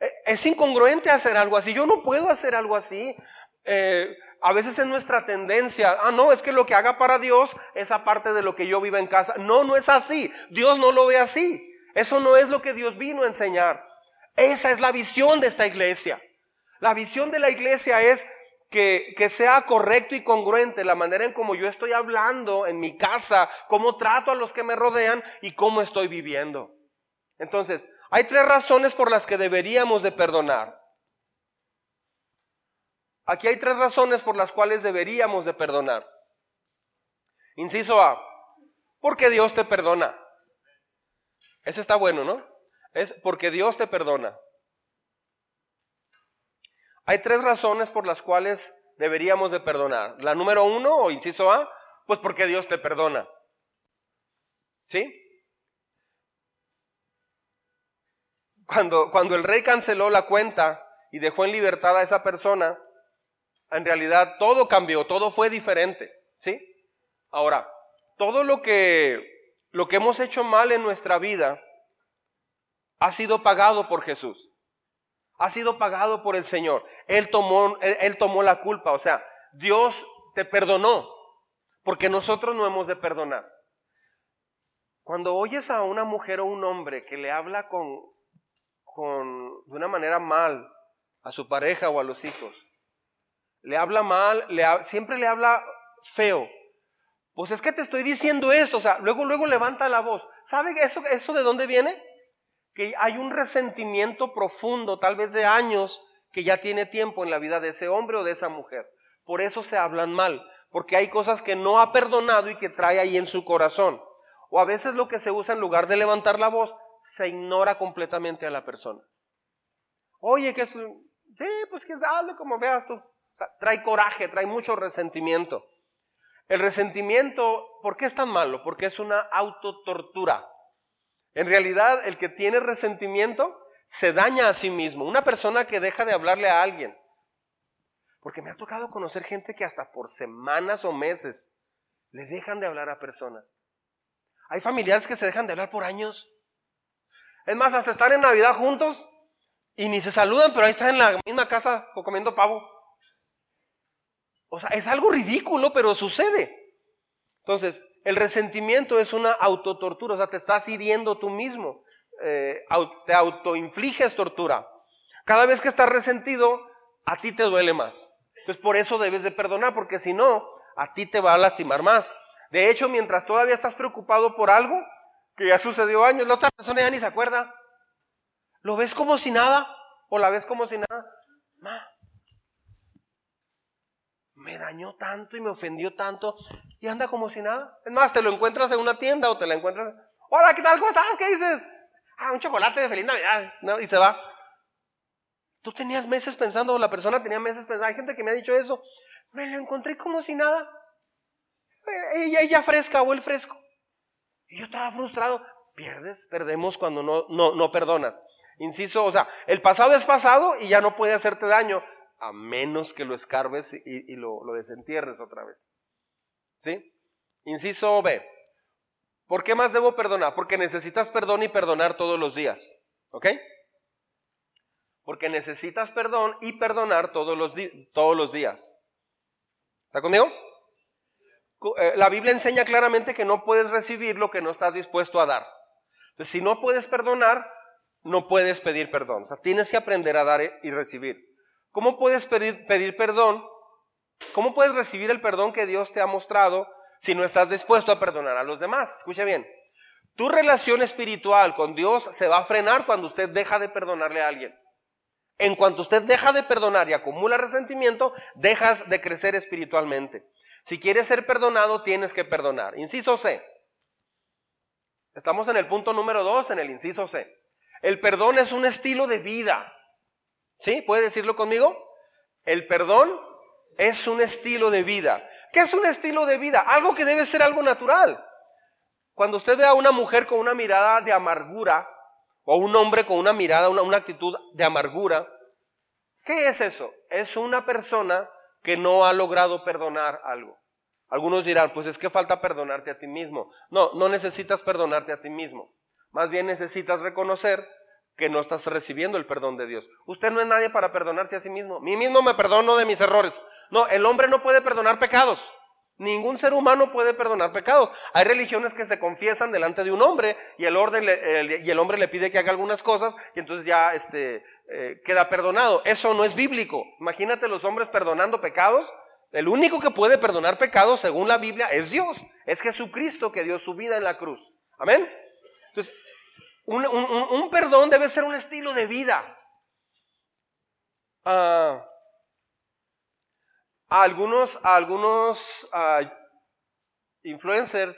eh, es incongruente hacer algo así. Yo no puedo hacer algo así. Eh, a veces es nuestra tendencia, ah, no, es que lo que haga para Dios es aparte de lo que yo viva en casa. No, no es así. Dios no lo ve así. Eso no es lo que Dios vino a enseñar. Esa es la visión de esta iglesia. La visión de la iglesia es que, que, sea correcto y congruente la manera en como yo estoy hablando en mi casa, cómo trato a los que me rodean y cómo estoy viviendo. Entonces, hay tres razones por las que deberíamos de perdonar. Aquí hay tres razones por las cuales deberíamos de perdonar. Inciso A, porque Dios te perdona. Ese está bueno, ¿no? Es porque Dios te perdona. Hay tres razones por las cuales deberíamos de perdonar. La número uno, o inciso A, pues porque Dios te perdona. ¿Sí? Cuando, cuando el rey canceló la cuenta y dejó en libertad a esa persona, en realidad todo cambió, todo fue diferente, ¿sí? Ahora, todo lo que lo que hemos hecho mal en nuestra vida ha sido pagado por Jesús. Ha sido pagado por el Señor. Él tomó, él tomó la culpa, o sea, Dios te perdonó, porque nosotros no hemos de perdonar. Cuando oyes a una mujer o un hombre que le habla con, con de una manera mal a su pareja o a los hijos, le habla mal, siempre le habla feo. Pues es que te estoy diciendo esto, o sea, luego, luego levanta la voz. ¿Sabe eso, eso de dónde viene? Que hay un resentimiento profundo, tal vez de años, que ya tiene tiempo en la vida de ese hombre o de esa mujer. Por eso se hablan mal, porque hay cosas que no ha perdonado y que trae ahí en su corazón. O a veces lo que se usa en lugar de levantar la voz, se ignora completamente a la persona. Oye, que es... Sí, pues que hable como veas tú. trae coraje, trae mucho resentimiento. El resentimiento, ¿por qué es tan malo? Porque es una autotortura. En realidad, el que tiene resentimiento se daña a sí mismo. Una persona que deja de hablarle a alguien. Porque me ha tocado conocer gente que hasta por semanas o meses le dejan de hablar a personas. Hay familiares que se dejan de hablar por años. Es más, hasta están en Navidad juntos y ni se saludan, pero ahí están en la misma casa comiendo pavo. O sea, es algo ridículo, pero sucede. Entonces, el resentimiento es una autotortura, o sea, te estás hiriendo tú mismo, eh, te autoinfliges tortura. Cada vez que estás resentido, a ti te duele más. Entonces, por eso debes de perdonar, porque si no, a ti te va a lastimar más. De hecho, mientras todavía estás preocupado por algo que ya sucedió años, la otra persona ya ni se acuerda. ¿Lo ves como si nada? ¿O la ves como si nada? Me dañó tanto y me ofendió tanto y anda como si nada. Es más, te lo encuentras en una tienda o te la encuentras. Hola, ¿qué tal? ¿Cómo estás? ¿Qué dices? Ah, un chocolate de feliz Navidad. ¿no? Y se va. Tú tenías meses pensando, la persona tenía meses pensando. Hay gente que me ha dicho eso. Me lo encontré como si nada. Ella, ella fresca o el fresco. Y yo estaba frustrado. Pierdes, perdemos cuando no, no, no perdonas. Inciso, o sea, el pasado es pasado y ya no puede hacerte daño a menos que lo escarbes y, lo, desentierres otra vez. ¿Sí? Inciso B. ¿Por qué más debo perdonar? Porque necesitas perdón y perdonar todos los días. ¿Ok? Porque necesitas perdón y perdonar todos los, todos los días. ¿Está conmigo? Eh, la Biblia enseña claramente que no puedes recibir lo que no estás dispuesto a dar. Si no puedes perdonar, no puedes pedir perdón. O sea, tienes que aprender a dar y recibir. ¿Cómo puedes pedir, perdón? ¿Cómo puedes recibir el perdón que Dios te ha mostrado si no estás dispuesto a perdonar a los demás? Escuche bien. Tu relación espiritual con Dios se va a frenar cuando usted deja de perdonarle a alguien. En cuanto usted deja de perdonar y acumula resentimiento, dejas de crecer espiritualmente. Si quieres ser perdonado, tienes que perdonar. Inciso C. Estamos en el punto número 2, en el inciso C. El perdón es un estilo de vida. ¿Sí? ¿Puede decirlo conmigo? El perdón es un estilo de vida. ¿Qué es un estilo de vida? Algo que debe ser algo natural. Cuando usted ve a una mujer con una mirada de amargura, o un hombre con una mirada, una, una actitud de amargura, ¿qué es eso? Es una persona que no ha logrado perdonar algo. Algunos dirán, pues es que falta perdonarte a ti mismo. No, no necesitas perdonarte a ti mismo. Más bien necesitas reconocer que no estás recibiendo el perdón de Dios. Usted no es nadie para perdonarse a sí mismo. Mí mismo me perdono de mis errores. No, el hombre no puede perdonar pecados. Ningún ser humano puede perdonar pecados. Hay religiones que se confiesan delante de un hombre y el, orden y el hombre le pide que haga algunas cosas y entonces ya este, eh, queda perdonado. Eso no es bíblico. Imagínate los hombres perdonando pecados. El único que puede perdonar pecados según la Biblia es Dios. Es Jesucristo que dio su vida en la cruz. Amén. Entonces, un, perdón debe ser un estilo de vida. Ah, a algunos, algunos ah, influencers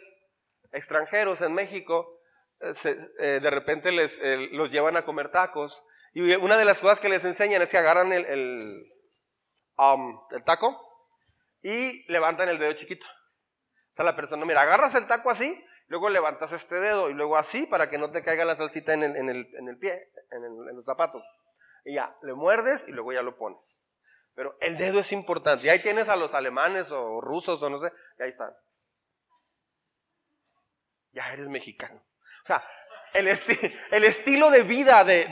extranjeros en México eh, eh, de repente les, los llevan a comer tacos y una de las cosas que les enseñan es que agarran el, el, um, el taco y levantan el dedo chiquito. O sea, la persona, mira, agarras el taco así Luego levantas este dedo y luego así para que no te caiga la salsita en el, en el, en el pie, en, los zapatos. Y ya, le muerdes y luego ya lo pones. Pero el dedo es importante. Y ahí tienes a los alemanes o rusos o no sé, y ahí están. Ya eres mexicano. O sea, el, el estilo de vida de,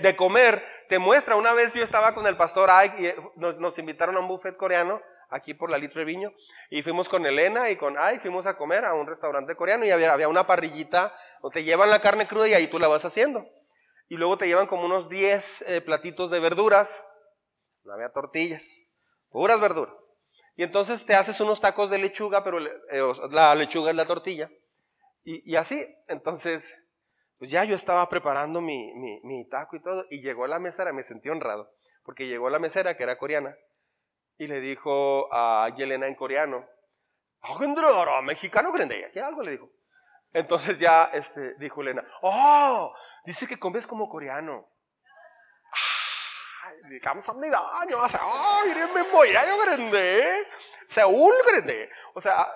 de, comer te muestra. Una vez yo estaba con el pastor Ike y nos, nos invitaron a un buffet coreano aquí por la Litre Viño, y fuimos con Elena y con Ay, fuimos a comer a un restaurante coreano y había, había una parrillita donde te llevan la carne cruda y ahí tú la vas haciendo. Y luego te llevan como unos 10 eh, platitos de verduras, no había tortillas, puras verduras. Y entonces te haces unos tacos de lechuga, pero eh, la lechuga es la tortilla. Y, así, entonces, pues ya yo estaba preparando mi, mi, mi taco y todo, y llegó la mesera, me sentí honrado, porque llegó la mesera que era coreana, y le dijo a Yelena en coreano, ah, mexicano grande, ¿qué algo le dijo? Entonces ya este, dijo Elena, oh, dice que comes como coreano. Seúl grande. O sea,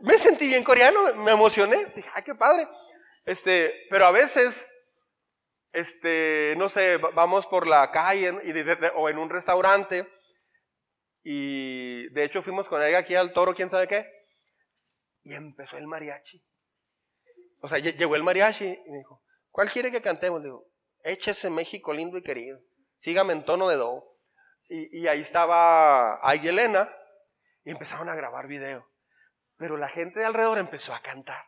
me sentí bien coreano, me emocioné, dije, ay, qué padre. Este, pero a veces, este, no sé, vamos por la calle y de, o en un restaurante y de hecho fuimos con ella aquí al toro, quién sabe qué, y empezó el mariachi. O sea, llegó el mariachi y me dijo, ¿cuál quiere que cantemos? Le digo, échese México lindo y querido, sígame en tono de do. Y, ahí estaba ahí Elena y empezaron a grabar video. Pero la gente de alrededor empezó a cantar.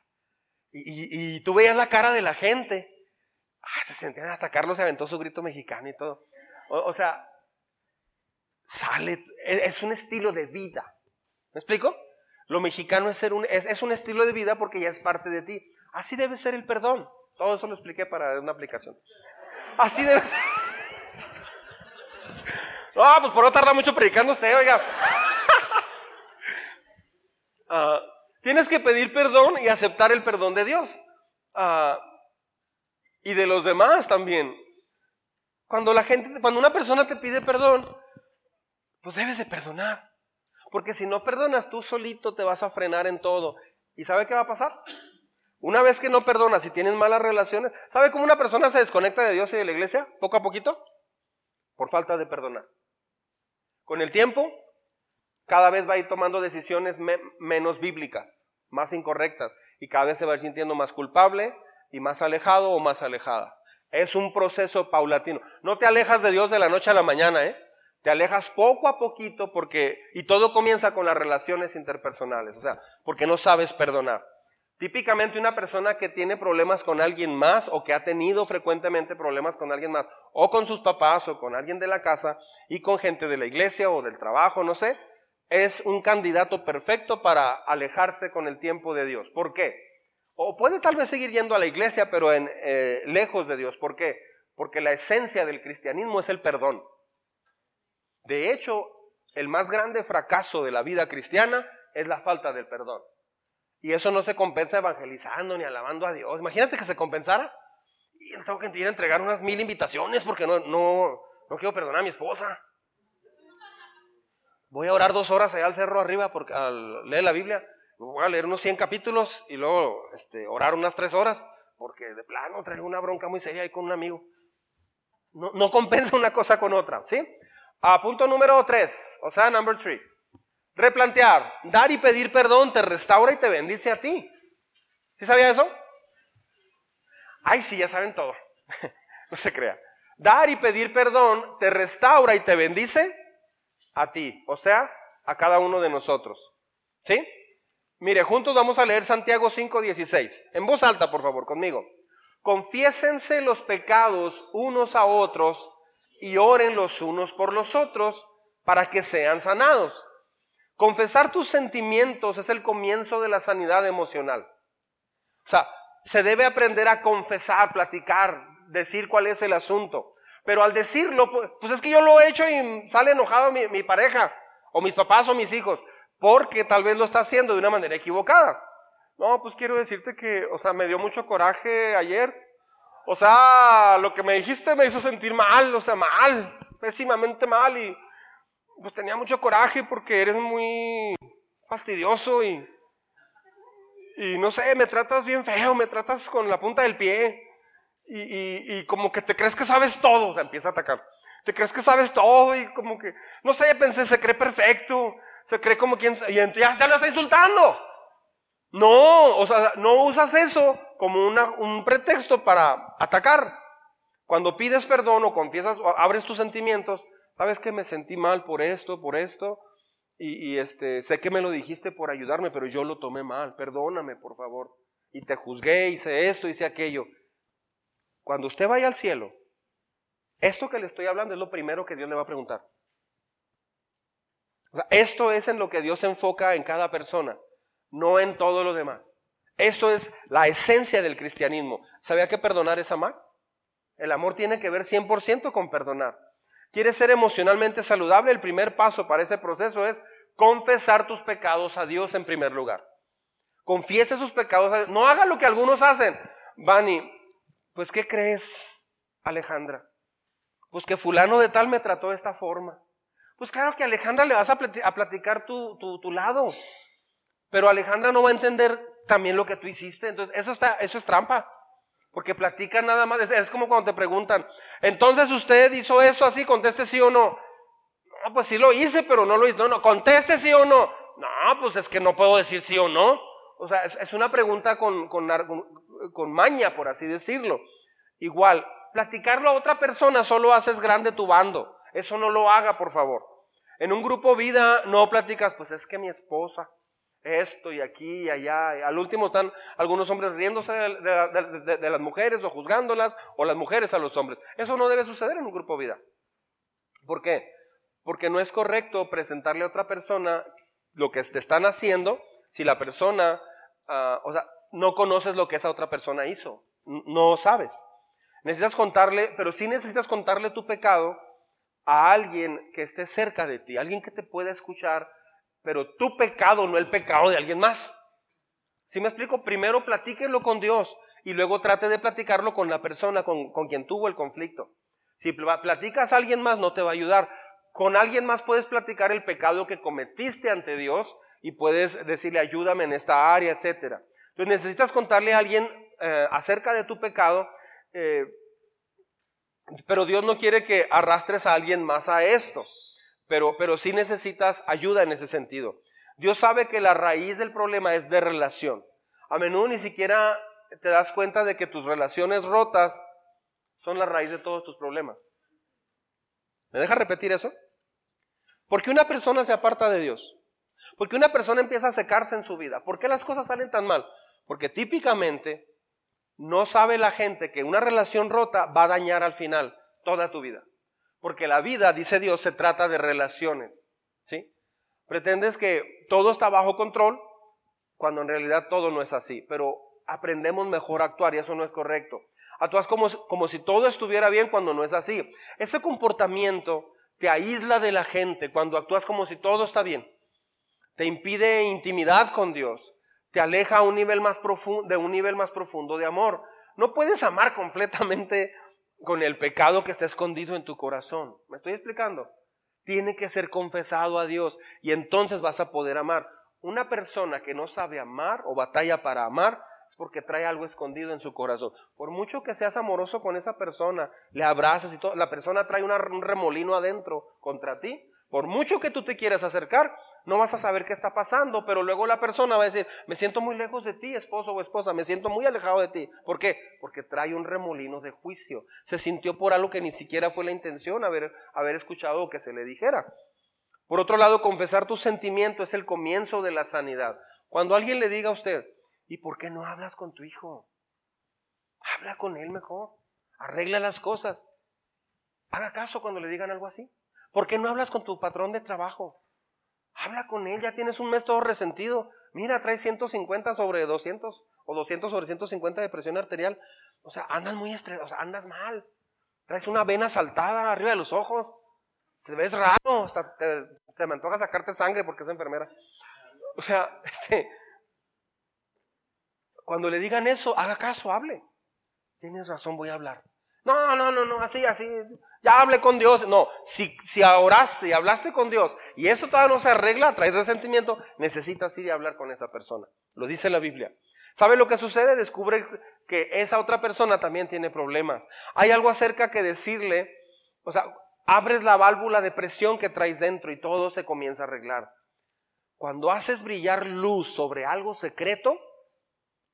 Y, y, tú veías la cara de la gente. Ah, se sentían, hasta Carlos se aventó su grito mexicano y todo. O, sea, sale, es, un estilo de vida. ¿Me explico? Lo mexicano es, ser un, es, un estilo de vida porque ya es parte de ti. Así debe ser el perdón. Todo eso lo expliqué para una aplicación. Así debe ser. No, pues por no tarda mucho predicando usted, oiga. Uh, Tienes que pedir perdón y aceptar el perdón de Dios. Ah, y de los demás también. Cuando la gente, cuando una persona te pide perdón, pues debes de perdonar. Porque si no perdonas, tú solito te vas a frenar en todo. ¿Y sabe qué va a pasar? Una vez que no perdonas y tienes malas relaciones, ¿sabe cómo una persona se desconecta de Dios y de la iglesia? Poco a poquito. Por falta de perdonar. Con el tiempo, cada vez va a ir tomando decisiones menos bíblicas, más incorrectas, y cada vez se va a ir sintiendo más culpable y más alejado o más alejada. Es un proceso paulatino. No te alejas de Dios de la noche a la mañana, ¿eh? Te alejas poco a poquito porque, y todo comienza con las relaciones interpersonales, o sea, porque no sabes perdonar. Típicamente una persona que tiene problemas con alguien más o que ha tenido frecuentemente problemas con alguien más, o con sus papás o con alguien de la casa y con gente de la iglesia o del trabajo, no sé, es un candidato perfecto para alejarse con el tiempo de Dios. ¿Por qué? O puede tal vez seguir yendo a la iglesia, pero en, eh, lejos de Dios. ¿Por qué? Porque la esencia del cristianismo es el perdón. De hecho, el más grande fracaso de la vida cristiana es la falta del perdón. Y eso no se compensa evangelizando ni alabando a Dios. Imagínate que se compensara. Y tengo que ir a entregar unas mil invitaciones porque no, no, no quiero perdonar a mi esposa. Voy a orar dos horas allá al cerro arriba porque, al leer la Biblia. Voy a leer unos 100 capítulos y luego este, orar unas tres horas porque de plano traigo una bronca muy seria ahí con un amigo. No, no compensa una cosa con otra, ¿sí? A punto número tres, o sea, number three. Replantear, dar y pedir perdón te restaura y te bendice a ti. ¿Sí sabía eso? Ay, sí, ya saben todo. no se crea. Dar y pedir perdón te restaura y te bendice a ti, o sea, a cada uno de nosotros. ¿Sí? Mire, juntos vamos a leer Santiago 5:16. En voz alta, por favor, conmigo. Confiésense los pecados unos a otros y oren los unos por los otros para que sean sanados. Confesar tus sentimientos es el comienzo de la sanidad emocional. O sea, se debe aprender a confesar, platicar, decir cuál es el asunto. Pero al decirlo, pues, es que yo lo he hecho y sale enojado mi, pareja, o mis papás o mis hijos, porque tal vez lo está haciendo de una manera equivocada. No, pues quiero decirte que, o sea, me dio mucho coraje ayer. O sea, lo que me dijiste me hizo sentir mal, o sea, mal, pésimamente mal. Y pues tenía mucho coraje porque eres muy fastidioso y, y no sé, me tratas bien feo, me tratas con la punta del pie y, como que te crees que sabes todo, o sea, empieza a atacar. Te crees que sabes todo y como que, no sé, pensé, se cree perfecto, se cree como quien, y ya, ya lo está insultando. No, o sea, no usas eso como un pretexto para atacar. Cuando pides perdón o confiesas o abres tus sentimientos, sabes que me sentí mal por esto, por esto, y, y, este, sé que me lo dijiste por ayudarme, pero yo lo tomé mal, perdóname por favor. Y te juzgué, hice esto, hice aquello. Cuando usted vaya al cielo, esto que le estoy hablando es lo primero que Dios le va a preguntar. esto es en lo que Dios se enfoca en cada persona, no en todo lo demás. Esto es la esencia del cristianismo. ¿Sabía que perdonar es amar? El amor tiene que ver 100% con perdonar. ¿Quieres ser emocionalmente saludable? El primer paso para ese proceso es confesar tus pecados a Dios en primer lugar. Confiese sus pecados. No haga lo que algunos hacen. Vani, pues ¿qué crees, Alejandra? Pues que fulano de tal me trató de esta forma. Pues claro que a Alejandra le vas a, platicar tu, lado. Pero Alejandra no va a entender también lo que tú hiciste. Entonces, eso, está, eso es trampa. Porque platican nada más. Es, como cuando te preguntan, entonces usted hizo esto así, conteste sí o no. No, pues sí lo hice, pero no lo hice. No, no, conteste sí o no. No, pues es que no puedo decir sí o no. O sea, es, una pregunta con, con, maña, por así decirlo. Igual, platicarlo a otra persona solo haces grande tu bando. Eso no lo haga, por favor. En un grupo vida no platicas, pues es que mi esposa, esto y aquí y allá. Al último están algunos hombres riéndose de, las mujeres o juzgándolas, o las mujeres a los hombres. Eso no debe suceder en un grupo vida. ¿Por qué? Porque no es correcto presentarle a otra persona lo que te están haciendo si la persona, ah, o sea, no conoces lo que esa otra persona hizo, no sabes. Necesitas contarle, pero sí necesitas contarle tu pecado a alguien que esté cerca de ti, alguien que te pueda escuchar, pero tu pecado, no el pecado de alguien más. Si me explico, primero platíquenlo con Dios y luego trate de platicarlo con la persona con, con quien tuvo el conflicto. Si platicas a alguien más, no te va a ayudar. Con alguien más puedes platicar el pecado que cometiste ante Dios y puedes decirle, ayúdame en esta área, etc. Entonces necesitas contarle a alguien eh, acerca de tu pecado, eh, pero Dios no quiere que arrastres a alguien más a esto, pero, pero sí necesitas ayuda en ese sentido. Dios sabe que la raíz del problema es de relación. A menudo ni siquiera te das cuenta de que tus relaciones rotas son la raíz de todos tus problemas. ¿Me deja repetir eso? Porque una persona se aparta de Dios. Porque una persona empieza a secarse en su vida. ¿Por qué las cosas salen tan mal? Porque típicamente no sabe la gente que una relación rota va a dañar al final toda tu vida. Porque la vida, dice Dios, se trata de relaciones. ¿Sí? Pretendes que todo está bajo control cuando en realidad todo no es así. Pero aprendemos mejor a actuar y eso no es correcto. Actúas como, como si todo estuviera bien cuando no es así. Ese comportamiento te aísla de la gente cuando actúas como si todo está bien te impide intimidad con Dios, te aleja a un nivel más profundo, de un nivel más profundo de amor. No puedes amar completamente con el pecado que está escondido en tu corazón. ¿Me estoy explicando? Tiene que ser confesado a Dios y entonces vas a poder amar. Una persona que no sabe amar o batalla para amar es porque trae algo escondido en su corazón. Por mucho que seas amoroso con esa persona, le abrazas y todo, la persona trae un remolino adentro contra ti. Por mucho que tú te quieras acercar, no vas a saber qué está pasando, pero luego la persona va a decir, me siento muy lejos de ti, esposo o esposa, me siento muy alejado de ti. ¿Por qué? Porque trae un remolino de juicio. Se sintió por algo que ni siquiera fue la intención haber, haber escuchado que se le dijera. Por otro lado, confesar tu sentimiento es el comienzo de la sanidad. Cuando alguien le diga a usted, ¿y por qué no hablas con tu hijo? Habla con él mejor, arregla las cosas. Haga caso cuando le digan algo así. ¿Por qué no hablas con tu patrón de trabajo? Habla con él, ya tienes un mes todo resentido. Mira, traes 150 sobre 200 o 200 sobre 150 de presión arterial. O sea, andas muy estresado, o andas mal. Traes una vena saltada arriba de los ojos. Se ves raro, hasta se me antoja sacarte sangre porque es enfermera. O sea, este, cuando le digan eso, haga caso, hable. Tienes razón, voy a hablar. No, no, no, no, así, así. Ya hablé con Dios. No, si, si oraste y hablaste con Dios y eso todavía no se arregla, traes resentimiento, necesitas ir y hablar con esa persona. Lo dice la Biblia. ¿Sabe lo que sucede? Descubre que esa otra persona también tiene problemas. Hay algo acerca que decirle, o sea, abres la válvula de presión que traes dentro y todo se comienza a arreglar. Cuando haces brillar luz sobre algo secreto,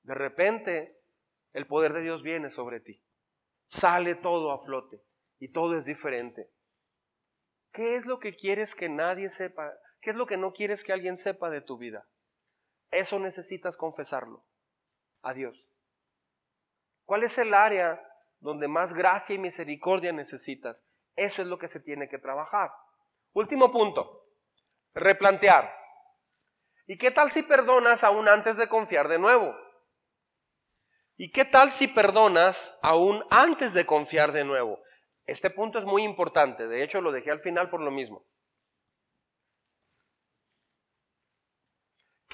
de repente el poder de Dios viene sobre ti sale todo a flote y todo es diferente. ¿Qué es lo que quieres que nadie sepa? ¿Qué es lo que no quieres que alguien sepa de tu vida? Eso necesitas confesarlo a Dios. ¿Cuál es el área donde más gracia y misericordia necesitas? Eso es lo que se tiene que trabajar. Último punto, replantear. ¿Y qué tal si perdonas aún antes de confiar de nuevo? ¿Y qué tal si perdonas aún antes de confiar de nuevo? Este punto es muy importante, de hecho lo dejé al final por lo mismo.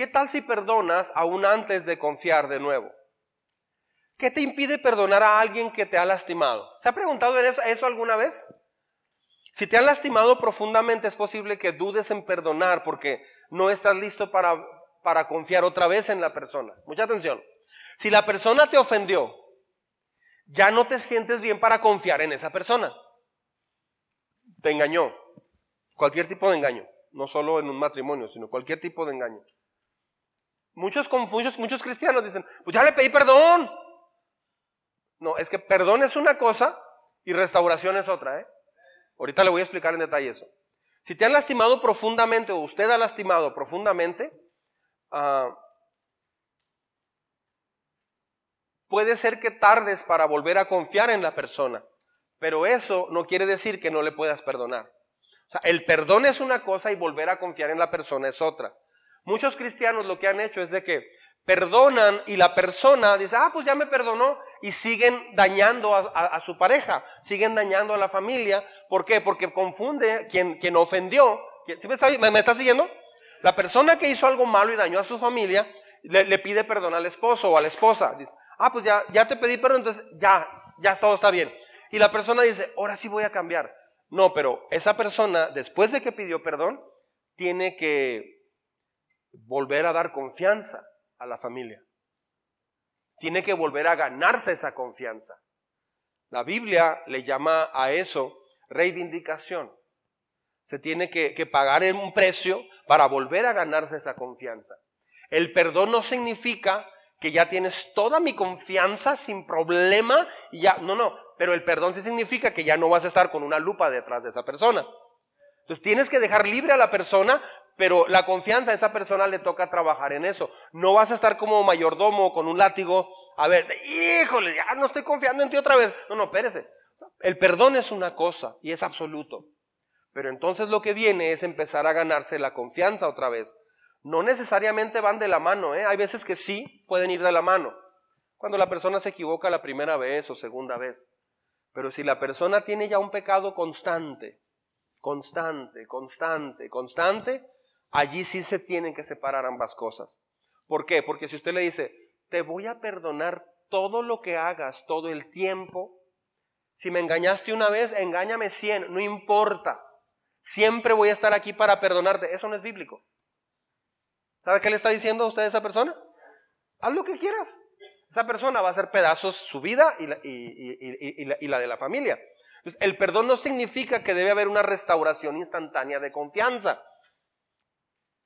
¿qué tal si perdonas aún antes de confiar de nuevo? ¿Qué te impide perdonar a alguien que te ha lastimado? ¿Se ha preguntado eso, alguna vez? Si te han lastimado profundamente es posible que dudes en perdonar porque no estás listo para, para confiar otra vez en la persona. Mucha atención. Si la persona te ofendió, ya no te sientes bien para confiar en esa persona. Te engañó. Cualquier tipo de engaño. No solo en un matrimonio, sino cualquier tipo de engaño. Muchos confusos, muchos cristianos dicen, pues ya le pedí perdón. No, es que perdón es una cosa y restauración es otra. ¿eh? Ahorita le voy a explicar en detalle eso. Si te han lastimado profundamente o usted ha lastimado profundamente, uh, Puede ser que tardes para volver a confiar en la persona, pero eso no quiere decir que no le puedas perdonar. O sea, el perdón es una cosa y volver a confiar en la persona es otra. Muchos cristianos lo que han hecho es de que perdonan y la persona dice, ah, pues ya me perdonó y siguen dañando a, su pareja, siguen dañando a la familia. ¿Por qué? Porque confunde quien, quien ofendió. me, está, me está siguiendo? La persona que hizo algo malo y dañó a su familia le, pide perdón al esposo o a la esposa. Dice, ah, pues ya, ya te pedí perdón, entonces ya, ya todo está bien. Y la persona dice, ahora sí voy a cambiar. No, pero esa persona, después de que pidió perdón, tiene que volver a dar confianza a la familia. Tiene que volver a ganarse esa confianza. La Biblia le llama a eso reivindicación. Se tiene que, que pagar un precio para volver a ganarse esa confianza. El perdón no significa que ya tienes toda mi confianza sin problema y ya, no, no, pero el perdón sí significa que ya no vas a estar con una lupa detrás de esa persona. Entonces tienes que dejar libre a la persona, pero la confianza a esa persona le toca trabajar en eso. No vas a estar como mayordomo con un látigo, a ver, híjole, ya no estoy confiando en ti otra vez. No, no, espérese. El perdón es una cosa y es absoluto. Pero entonces lo que viene es empezar a ganarse la confianza otra vez no necesariamente van de la mano, ¿eh? hay veces que sí pueden ir de la mano, cuando la persona se equivoca la primera vez o segunda vez. Pero si la persona tiene ya un pecado constante, constante, constante, constante, allí sí se tienen que separar ambas cosas. ¿Por qué? Porque si usted le dice, te voy a perdonar todo lo que hagas todo el tiempo, si me engañaste una vez, engáñame cien, no importa. Siempre voy a estar aquí para perdonarte. Eso no es bíblico. ¿Sabe qué le está diciendo a usted a esa persona? Haz lo que quieras. Esa persona va a hacer pedazos su vida y la, de la familia. el perdón no significa que debe haber una restauración instantánea de confianza.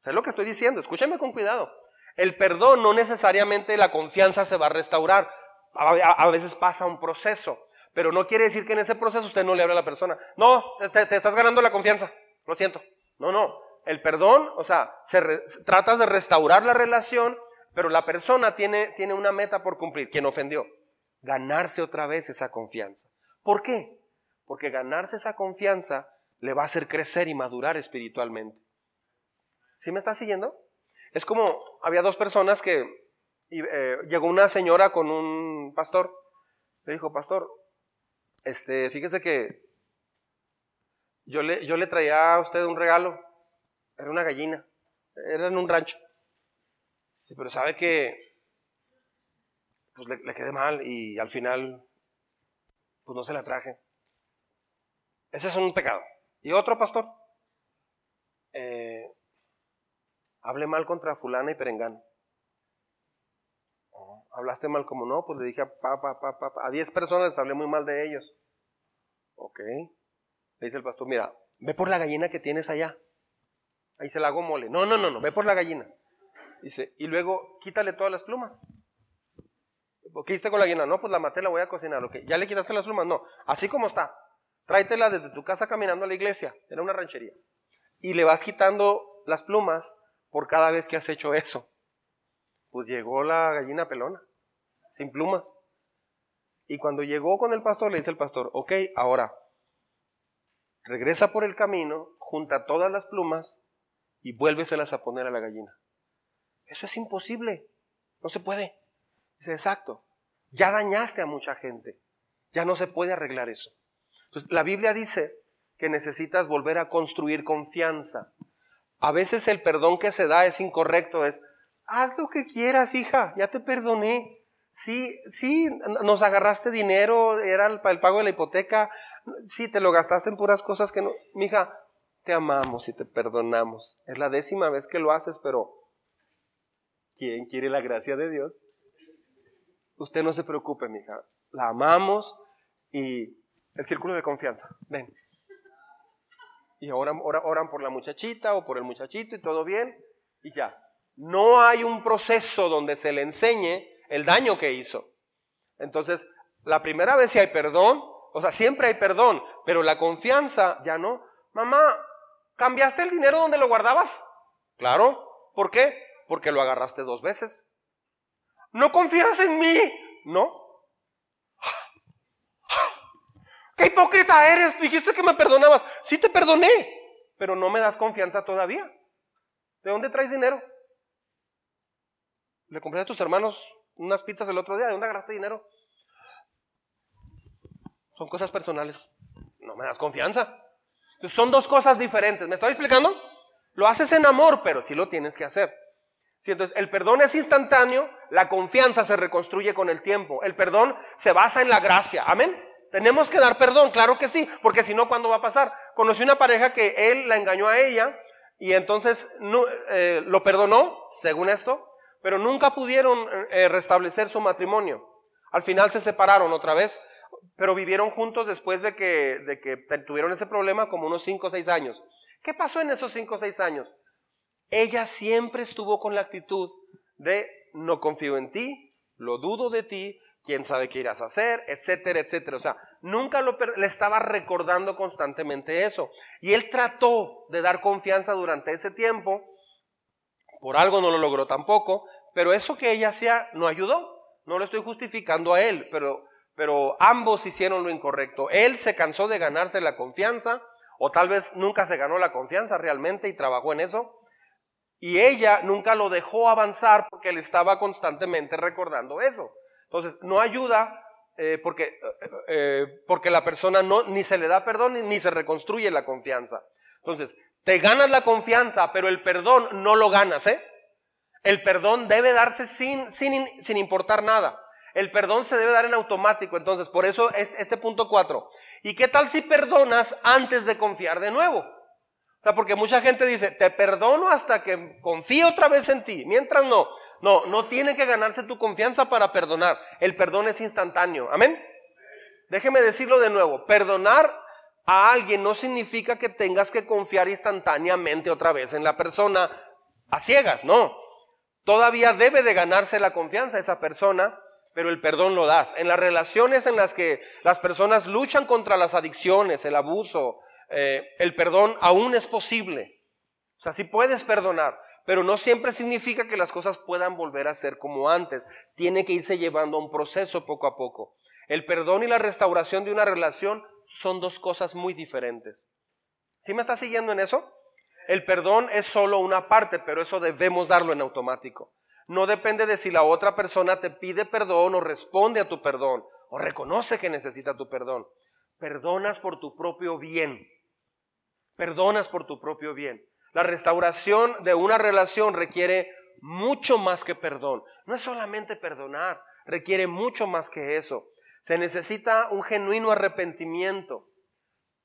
¿Sé lo que estoy diciendo? Escúcheme con cuidado. El perdón no necesariamente la confianza se va a restaurar. A, veces pasa un proceso, pero no quiere decir que en ese proceso usted no le hable a la persona. No, te estás ganando la confianza. Lo siento. No, no. El perdón, o sea, se tratas de restaurar la relación, pero la persona tiene, tiene una meta por cumplir, quien ofendió, ganarse otra vez esa confianza. ¿Por qué? Porque ganarse esa confianza le va a hacer crecer y madurar espiritualmente. ¿Sí me está siguiendo? Es como, había dos personas que eh, llegó una señora con un pastor, le dijo, pastor, este, fíjese que yo le, yo le traía a usted un regalo era una gallina. Era en un rancho. Sí, pero sabe que pues le, quedé mal y al final pues no se la traje. Ese es un pecado. Y otro pastor. Eh, hablé mal contra fulana y perengano. Oh, hablaste mal como no, pues le dije a papá, papá, a 10 personas les hablé muy mal de ellos. Ok. Le dice el pastor, mira, ve por la gallina que tienes allá. Ahí se la hago mole. No, no, no, no, ve por la gallina. Dice, y luego quítale todas las plumas. ¿Qué hiciste con la gallina? No, pues la maté, la voy a cocinar. ¿Ya le quitaste las plumas? No, así como está. Tráetela desde tu casa caminando a la iglesia. Era una ranchería. Y le vas quitando las plumas por cada vez que has hecho eso. Pues llegó la gallina pelona, sin plumas. Y cuando llegó con el pastor, le dice el pastor, ok, ahora, regresa por el camino, junta todas las plumas y vuélveselas a poner a la gallina. Eso es imposible. No se puede. Dice, exacto. Ya dañaste a mucha gente. Ya no se puede arreglar eso. Entonces, la Biblia dice que necesitas volver a construir confianza. A veces el perdón que se da es incorrecto, es, haz lo que quieras, hija, ya te perdoné. Sí, sí, nos agarraste dinero, era para el pago de la hipoteca, sí, te lo gastaste en puras cosas que no. Mija, te amamos y te perdonamos. Es la décima vez que lo haces, pero ¿quién quiere la gracia de Dios? Usted no se preocupe, mija. La amamos y el círculo de confianza. Ven. Y oran, oran por la muchachita o por el muchachito y todo bien y ya. No hay un proceso donde se le enseñe el daño que hizo. Entonces, la primera vez si hay perdón, o sea, siempre hay perdón, pero la confianza ya no. Mamá, ¿cambiaste el dinero donde lo guardabas? Claro. ¿Por qué? Porque lo agarraste dos veces. ¿No confías en mí? No. ¡Qué hipócrita eres! Dijiste que me perdonabas. Sí te perdoné, pero no me das confianza todavía. ¿De dónde traes dinero? Le compré a tus hermanos unas pizzas el otro día, ¿de dónde agarraste dinero? Son cosas personales. No me das confianza. Son dos cosas diferentes. ¿Me estoy explicando? Lo haces en amor, pero sí lo tienes que hacer. Si entonces el perdón es instantáneo, la confianza se reconstruye con el tiempo. El perdón se basa en la gracia. Amén. Tenemos que dar perdón, claro que sí, porque si no, ¿cuándo va a pasar? Conocí una pareja que él la engañó a ella y entonces eh, lo perdonó, según esto, pero nunca pudieron eh, restablecer su matrimonio. Al final se separaron otra vez, pero vivieron juntos después de que, de que tuvieron ese problema como unos 5 o 6 años. ¿Qué pasó en esos 5 o 6 años? Ella siempre estuvo con la actitud de no confío en ti, lo dudo de ti, quién sabe qué irás a hacer, etcétera, etcétera. O sea, nunca le estaba recordando constantemente eso. Y él trató de dar confianza durante ese tiempo, por algo no lo logró tampoco, pero eso que ella hacía no ayudó. No lo estoy justificando a él, pero, pero ambos hicieron lo incorrecto. Él se cansó de ganarse la confianza, o tal vez nunca se ganó la confianza realmente y trabajó en eso. Y ella nunca lo dejó avanzar porque le estaba constantemente recordando eso. Entonces, no ayuda eh, porque, eh, eh, porque la persona no, ni se le da perdón ni, se reconstruye la confianza. Entonces, te ganas la confianza, pero el perdón no lo ganas, ¿eh? El perdón debe darse sin, sin, sin importar nada. El perdón se debe dar en automático. Entonces, por eso este punto 4. ¿Y qué tal si perdonas antes de confiar de nuevo? O sea, porque mucha gente dice, te perdono hasta que confíe otra vez en ti. Mientras no. No, no tiene que ganarse tu confianza para perdonar. El perdón es instantáneo. Amén. Déjeme decirlo de nuevo. Perdonar a alguien no significa que tengas que confiar instantáneamente otra vez en la persona a ciegas, no. Todavía debe de ganarse la confianza esa persona, pero el perdón lo das. En las relaciones en las que las personas luchan contra las adicciones, el abuso, eh, el perdón aún es posible. O sea, sí puedes perdonar, pero no siempre significa que las cosas puedan volver a ser como antes. Tiene que irse llevando un proceso poco a poco. El perdón y la restauración de una relación son dos cosas muy diferentes. ¿Sí me está siguiendo en eso? El perdón es solo una parte, pero eso debemos darlo en automático. No depende de si la otra persona te pide perdón o responde a tu perdón o reconoce que necesita tu perdón. Perdonas por tu propio bien. Perdonas por tu propio bien. La restauración de una relación requiere mucho más que perdón. No es solamente perdonar, requiere mucho más que eso. Se necesita un genuino arrepentimiento,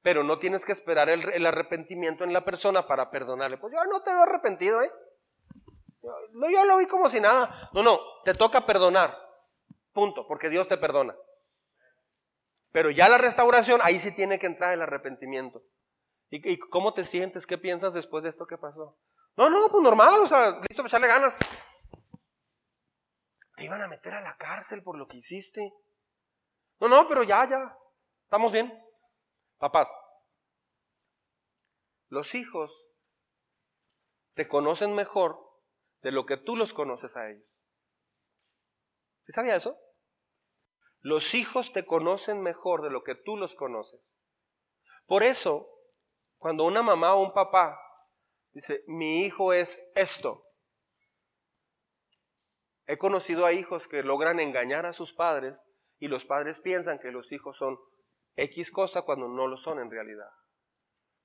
pero no tienes que esperar el, arrepentimiento en la persona para perdonarle. Pues yo no te veo arrepentido, ¿eh? Yo, yo lo vi como si nada. No, no, te toca perdonar. Punto, porque Dios te perdona. Pero ya la restauración, ahí sí tiene que entrar el arrepentimiento. ¿Y, ¿Y, cómo te sientes? ¿Qué piensas después de esto que pasó? No, no, pues normal, o sea, listo para echarle ganas. Te iban a meter a la cárcel por lo que hiciste. No, no, pero ya, ya. ¿Estamos bien? Papás, los hijos te conocen mejor de lo que tú los conoces a ellos. ¿Sí sabía eso? Los hijos te conocen mejor de lo que tú los conoces. Por eso, cuando una mamá o un papá dice, mi hijo es esto, he conocido a hijos que logran engañar a sus padres y los padres piensan que los hijos son X cosa cuando no lo son en realidad.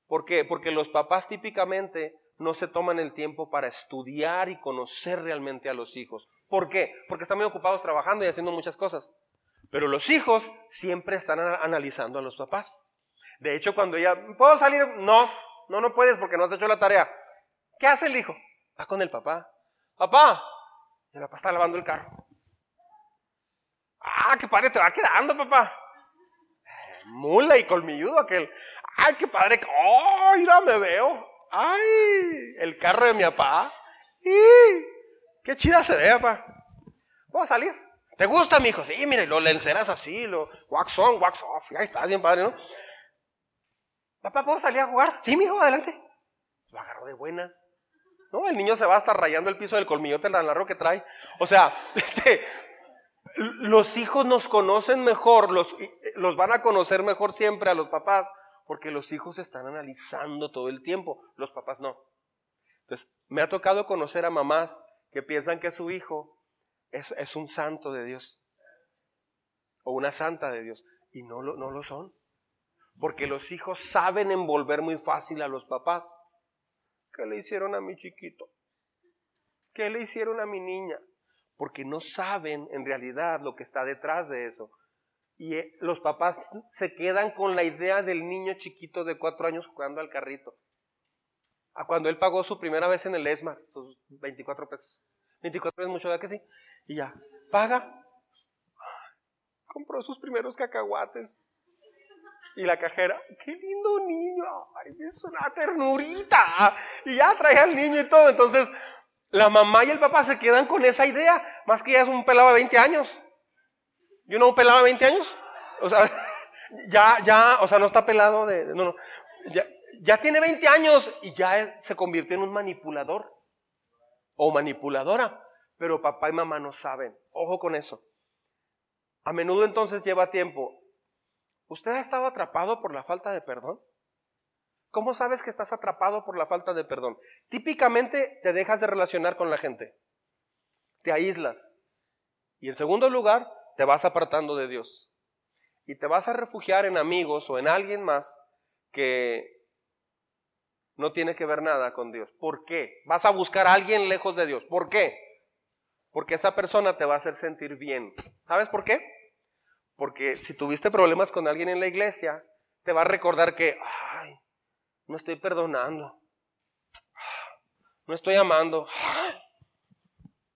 ¿Por qué? Porque los papás típicamente no se toman el tiempo para estudiar y conocer realmente a los hijos. ¿Por qué? Porque están muy ocupados trabajando y haciendo muchas cosas. Pero los hijos siempre están analizando a los papás. De hecho, cuando ella, ¿puedo salir? No, no, no puedes porque no has hecho la tarea. ¿Qué hace el hijo? Va con el papá. Papá, el papá está lavando el carro. Ah, qué padre te va quedando, papá. mula y colmilludo aquel. Ay, qué padre. Oh, mira, me veo. Ay, el carro de mi papá. ¡Y! ¡Qué chida se ve, papá! ¿Puedo salir? ¿Te gusta, mi hijo? Sí, mire, lo lenceras así, lo wax on, wax off. Ahí está, bien padre, ¿no? Papá, ¿puedo salir a jugar? Sí, mi hijo, adelante. Lo agarró de buenas. No, el niño se va a estar rayando el piso del colmillote la largo que trae. O sea, este, los hijos nos conocen mejor, los, los van a conocer mejor siempre a los papás porque los hijos están analizando todo el tiempo, los papás no. Entonces, me ha tocado conocer a mamás que piensan que su hijo es, un santo de Dios o una santa de Dios y no lo, no lo son. Porque los hijos saben envolver muy fácil a los papás. ¿Qué le hicieron a mi chiquito? ¿Qué le hicieron a mi niña? Porque no saben en realidad lo que está detrás de eso. Y eh, los papás se quedan con la idea del niño chiquito de cuatro años jugando al carrito. A cuando él pagó su primera vez en el ESMA, sus 24 pesos. 24 es mucho, ¿verdad que sí? Y ya, paga. Compró sus primeros cacahuates. Y la cajera, qué lindo niño, ay, es una ternurita. Y ya trae al niño y todo. Entonces, la mamá y el papá se quedan con esa idea, más que ya es un pelado de 20 años. Yo no pelaba 20 años. O sea, ya, ya, o sea, no está pelado de. No, no. Ya, ya tiene 20 años y ya se convirtió en un manipulador o manipuladora. Pero papá y mamá no saben. Ojo con eso. A menudo entonces lleva tiempo. ¿Usted ha estado atrapado por la falta de perdón? ¿Cómo sabes que estás atrapado por la falta de perdón? Típicamente te dejas de relacionar con la gente. Te aíslas. Y en segundo lugar, te vas apartando de Dios. Y te vas a refugiar en amigos o en alguien más que no tiene que ver nada con Dios. ¿Por qué? Vas a buscar a alguien lejos de Dios. ¿Por qué? Porque esa persona te va a hacer sentir bien. ¿Sabes por qué? Porque si tuviste problemas con alguien en la iglesia, te va a recordar que, ay, no estoy perdonando. No estoy amando.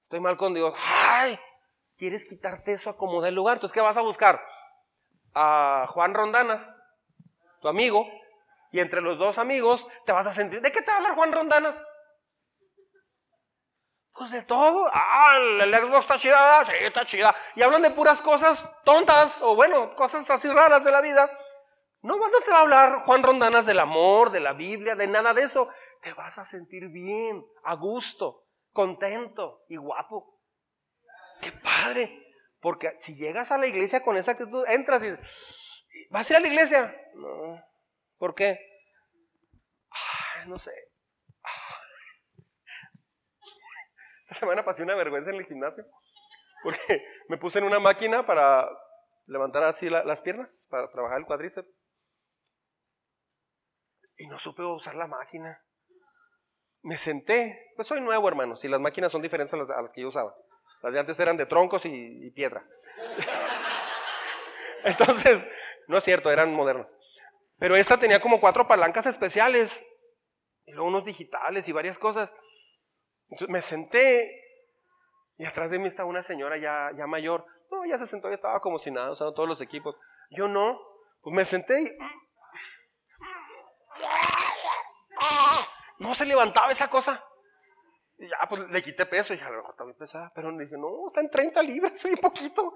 Estoy mal con Dios. Ay, quieres quitarte eso, acomoda el lugar. Entonces, ¿qué vas a buscar? A Juan Rondanas, tu amigo, y entre los dos amigos te vas a sentir. ¿De qué te va a hablar Juan Rondanas? Pues de todo. Ah, el Xbox está chida, sí, está chida. Y hablan de puras cosas tontas, o bueno, cosas así raras de la vida. No, no te va a hablar Juan Rondanas del amor, de la Biblia, de nada de eso. Te vas a sentir bien, a gusto, contento y guapo. ¡Qué padre! Porque si llegas a la iglesia con esa actitud, entras y ¿vas a ir a la iglesia? No. ¿Por qué? no sé. Esta semana pasé una vergüenza en el gimnasio. Porque me puse en una máquina para levantar así las piernas, para trabajar el cuádriceps. Y no supe usar la máquina. Me senté. Pues soy nuevo, hermano. Si las máquinas son diferentes a las que yo usaba. Las de antes eran de troncos y, piedra. Entonces, no es cierto, eran modernas. Pero esta tenía como cuatro palancas especiales. Y luego unos digitales y varias cosas. Entonces me senté y atrás de mí estaba una señora ya, ya mayor. No, ya se sentó y estaba como si nada, usando todos los equipos. Yo no. Pues me senté y... No se levantaba esa cosa. Y ya, pues le quité peso y a lo mejor también pesaba. Pero le dije, no, está en 30 libras, soy poquito.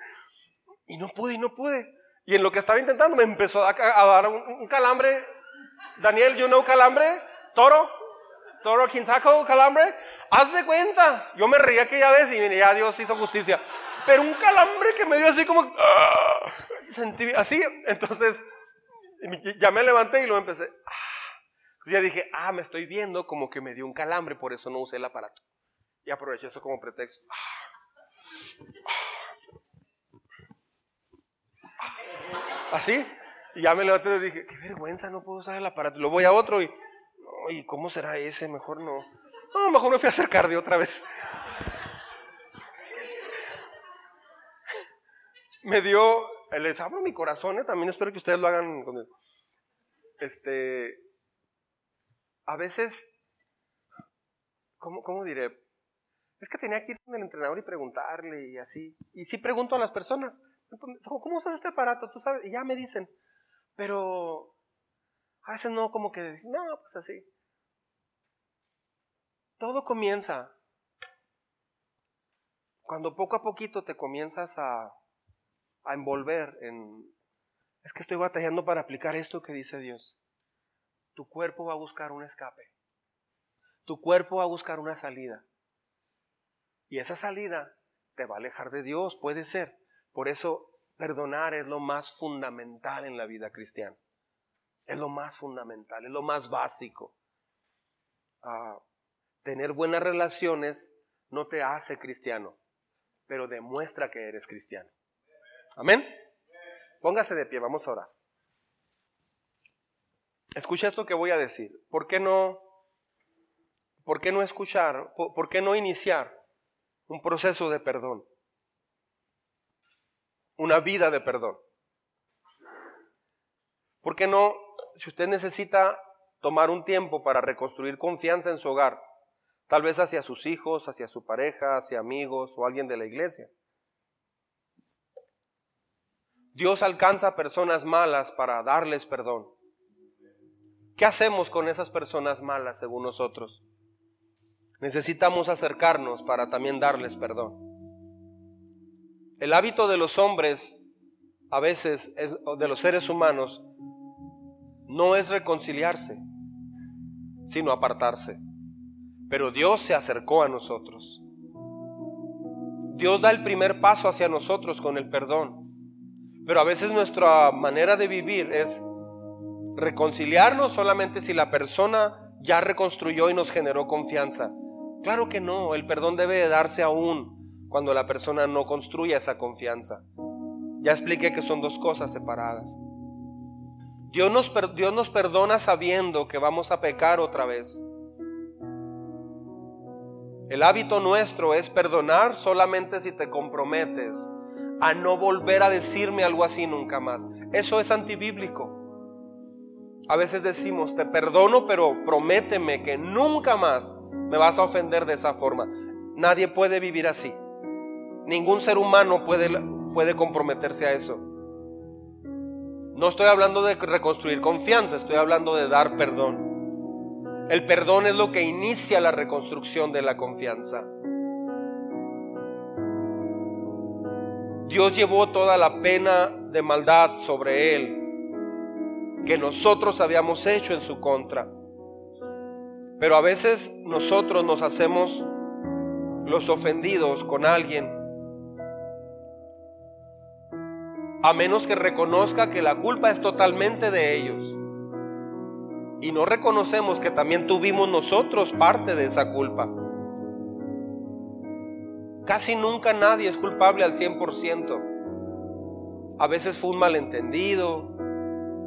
Y no pude, y no pude. Y en lo que estaba intentando me empezó a, dar un, calambre. Daniel, you know calambre? Toro. Toro Quintaco, calambre. Haz de cuenta. Yo me reía aquella vez y ya Dios hizo justicia. Pero un calambre que me dio así como. ¡ah! Sentí así. Entonces, ya me levanté y luego empecé. ¡ah! Ya dije, ah, me estoy viendo como que me dio un calambre, por eso no usé el aparato. Y aproveché eso como pretexto. Así. Y ya me levanté y dije, qué vergüenza, no puedo usar el aparato. Lo voy a otro y, Oye, ¿cómo será ese? Mejor no. No, mejor me fui a acercar de otra vez. me dio, les abro mi corazón, ¿eh? también espero que ustedes lo hagan Este, a veces, ¿cómo, ¿cómo diré? Es que tenía que ir con el entrenador y preguntarle y así. Y sí pregunto a las personas, ¿cómo usas este aparato? Tú sabes, y ya me dicen, pero a veces no, como que, no, pues así. Todo comienza cuando poco a poquito te comienzas a, a envolver en, es que estoy batallando para aplicar esto que dice Dios. Tu cuerpo va a buscar un escape. Tu cuerpo va a buscar una salida. Y esa salida te va a alejar de Dios, puede ser. Por eso perdonar es lo más fundamental en la vida cristiana. Es lo más fundamental, es lo más básico. Ah, tener buenas relaciones no te hace cristiano, pero demuestra que eres cristiano. Amén. Póngase de pie, vamos a orar. Escucha esto que voy a decir. ¿Por qué no, por qué no escuchar? por qué no iniciar un proceso de perdón, una vida de perdón. ¿Por qué no, si usted necesita tomar un tiempo para reconstruir confianza en su hogar, tal vez hacia sus hijos, hacia su pareja, hacia amigos o alguien de la iglesia? Dios alcanza a personas malas para darles perdón. ¿Qué hacemos con esas personas malas según nosotros? necesitamos acercarnos para también darles perdón. El hábito de los hombres, a veces, es, de los seres humanos, no es reconciliarse, sino apartarse. Pero Dios se acercó a nosotros. Dios da el primer paso hacia nosotros con el perdón. Pero a veces nuestra manera de vivir es reconciliarnos solamente si la persona ya reconstruyó y nos generó confianza. Claro que no, el perdón debe darse aún cuando la persona no construya esa confianza. Ya expliqué que son dos cosas separadas. Dios nos, Dios nos perdona sabiendo que vamos a pecar otra vez. El hábito nuestro es perdonar solamente si te comprometes a no volver a decirme algo así nunca más. Eso es antibíblico. A veces decimos, te perdono, pero prométeme que nunca más me vas a ofender de esa forma. Nadie puede vivir así. Ningún ser humano puede, puede comprometerse a eso. No estoy hablando de reconstruir confianza, estoy hablando de dar perdón. El perdón es lo que inicia la reconstrucción de la confianza. Dios llevó toda la pena de maldad sobre él que nosotros habíamos hecho en su contra. Pero a veces nosotros nos hacemos los ofendidos con alguien. A menos que reconozca que la culpa es totalmente de ellos. Y no reconocemos que también tuvimos nosotros parte de esa culpa. Casi nunca nadie es culpable al 100%. A veces fue un malentendido,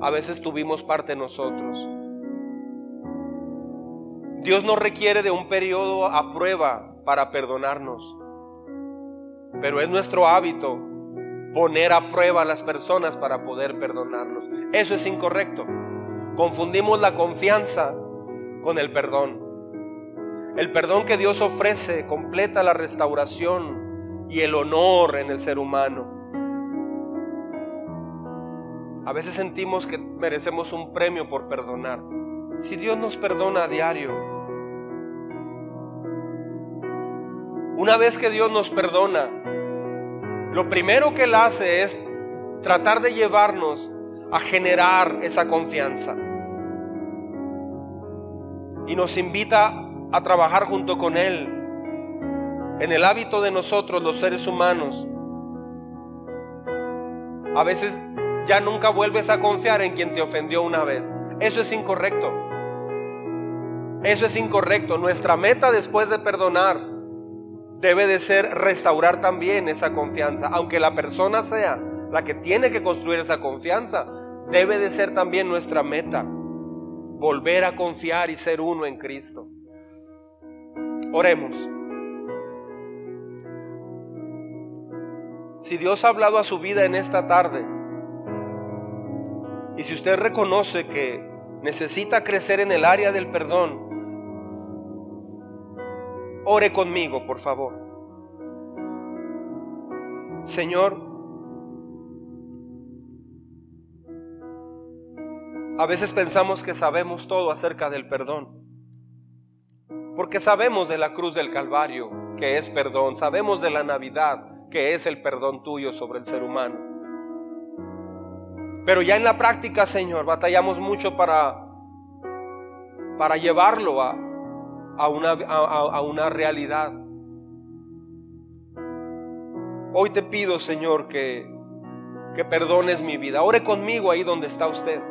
a veces tuvimos parte nosotros. Dios no requiere de un periodo a prueba para perdonarnos. Pero es nuestro hábito poner a prueba a las personas para poder perdonarlos. Eso es incorrecto. Confundimos la confianza con el perdón. El perdón que Dios ofrece completa la restauración y el honor en el ser humano. A veces sentimos que merecemos un premio por perdonar. Si Dios nos perdona a diario, Una vez que Dios nos perdona, lo primero que Él hace es tratar de llevarnos a generar esa confianza. Y nos invita a trabajar junto con Él en el hábito de nosotros, los seres humanos. A veces ya nunca vuelves a confiar en quien te ofendió una vez. Eso es incorrecto. Eso es incorrecto. Nuestra meta después de perdonar debe de ser restaurar también esa confianza. Aunque la persona sea la que tiene que construir esa confianza, debe de ser también nuestra meta. volver a confiar y ser uno en Cristo. Oremos. Si Dios ha hablado a su vida en esta tarde, y si usted reconoce que necesita crecer en el área del perdón, ore conmigo, por favor. Señor, a veces pensamos que sabemos todo acerca del perdón, porque sabemos de la cruz del Calvario, que es perdón, sabemos de la Navidad, que es el perdón tuyo sobre el ser humano. Pero ya en la práctica, Señor, batallamos mucho para, para llevarlo a, a, una, a una realidad. Hoy te pido, Señor, que, que perdones mi vida. Ore conmigo ahí donde está usted.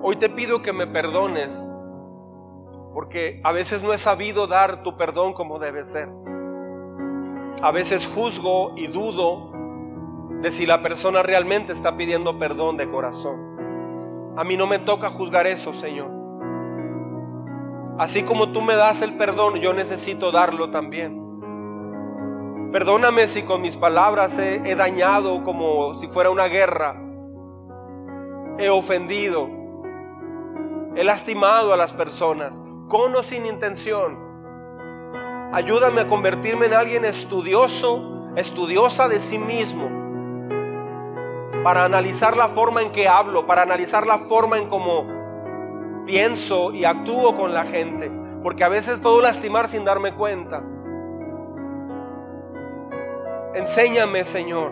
Hoy te pido que me perdones porque a veces no he sabido dar tu perdón como debe ser. A veces juzgo y dudo de si la persona realmente está pidiendo perdón de corazón. A mí no me toca juzgar eso, Señor. Así como tú me das el perdón, yo necesito darlo también. Perdóname si con mis palabras he, dañado como si fuera una guerra. He ofendido. He lastimado a las personas con o sin intención. Ayúdame a convertirme en alguien estudioso, estudiosa de sí mismo, para analizar la forma en que hablo, para analizar la forma en cómo pienso y actúo con la gente, porque a veces puedo lastimar sin darme cuenta. Enséñame, Señor,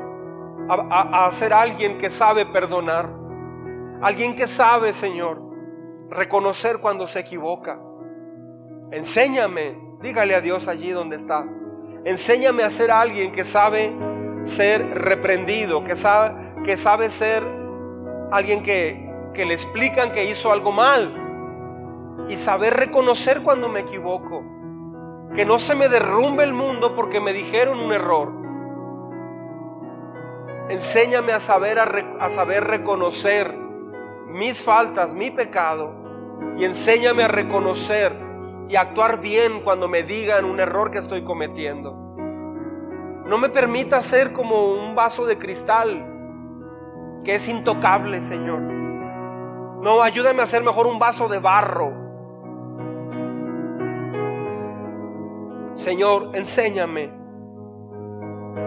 a, a ser alguien que sabe perdonar, alguien que sabe, Señor, reconocer cuando se equivoca. Enséñame, dígale a Dios allí donde está. Enséñame a ser alguien que sabe ser reprendido, que sabe, que sabe ser alguien que, que le explican que hizo algo mal y saber reconocer cuando me equivoco. Que no se me derrumbe el mundo porque me dijeron un error. Enséñame a saber, a, a saber reconocer mis faltas, mi pecado. Y enséñame a reconocer y actuar bien cuando me digan un error que estoy cometiendo. No me permita ser como un vaso de cristal que es intocable, Señor. No, ayúdame a ser mejor un vaso de barro. Señor, enséñame.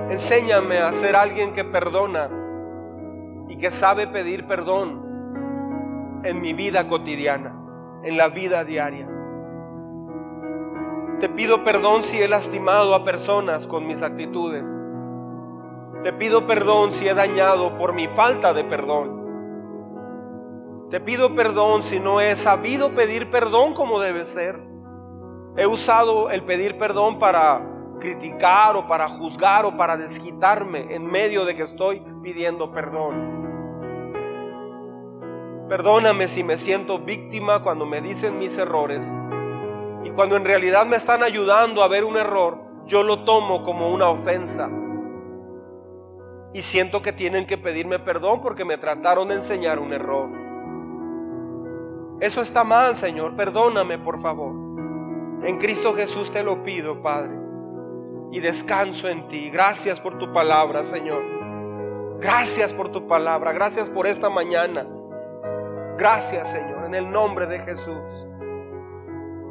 Enséñame a ser alguien que perdona y que sabe pedir perdón en mi vida cotidiana, en la vida diaria. Te pido perdón si he lastimado a personas con mis actitudes. Te pido perdón si he dañado por mi falta de perdón. Te pido perdón si no he sabido pedir perdón como debe ser. He usado el pedir perdón para criticar o para juzgar o para desquitarme en medio de que estoy pidiendo perdón. Perdóname si me siento víctima cuando me dicen mis errores y cuando en realidad me están ayudando a ver un error, yo lo tomo como una ofensa. Y siento que tienen que pedirme perdón porque me trataron de enseñar un error. Eso está mal, Señor. Perdóname, por favor. En Cristo Jesús te lo pido, Padre. Y descanso en ti. Gracias por tu palabra, Señor. Gracias por tu palabra. Gracias por esta mañana. Gracias, Señor. En el nombre de Jesús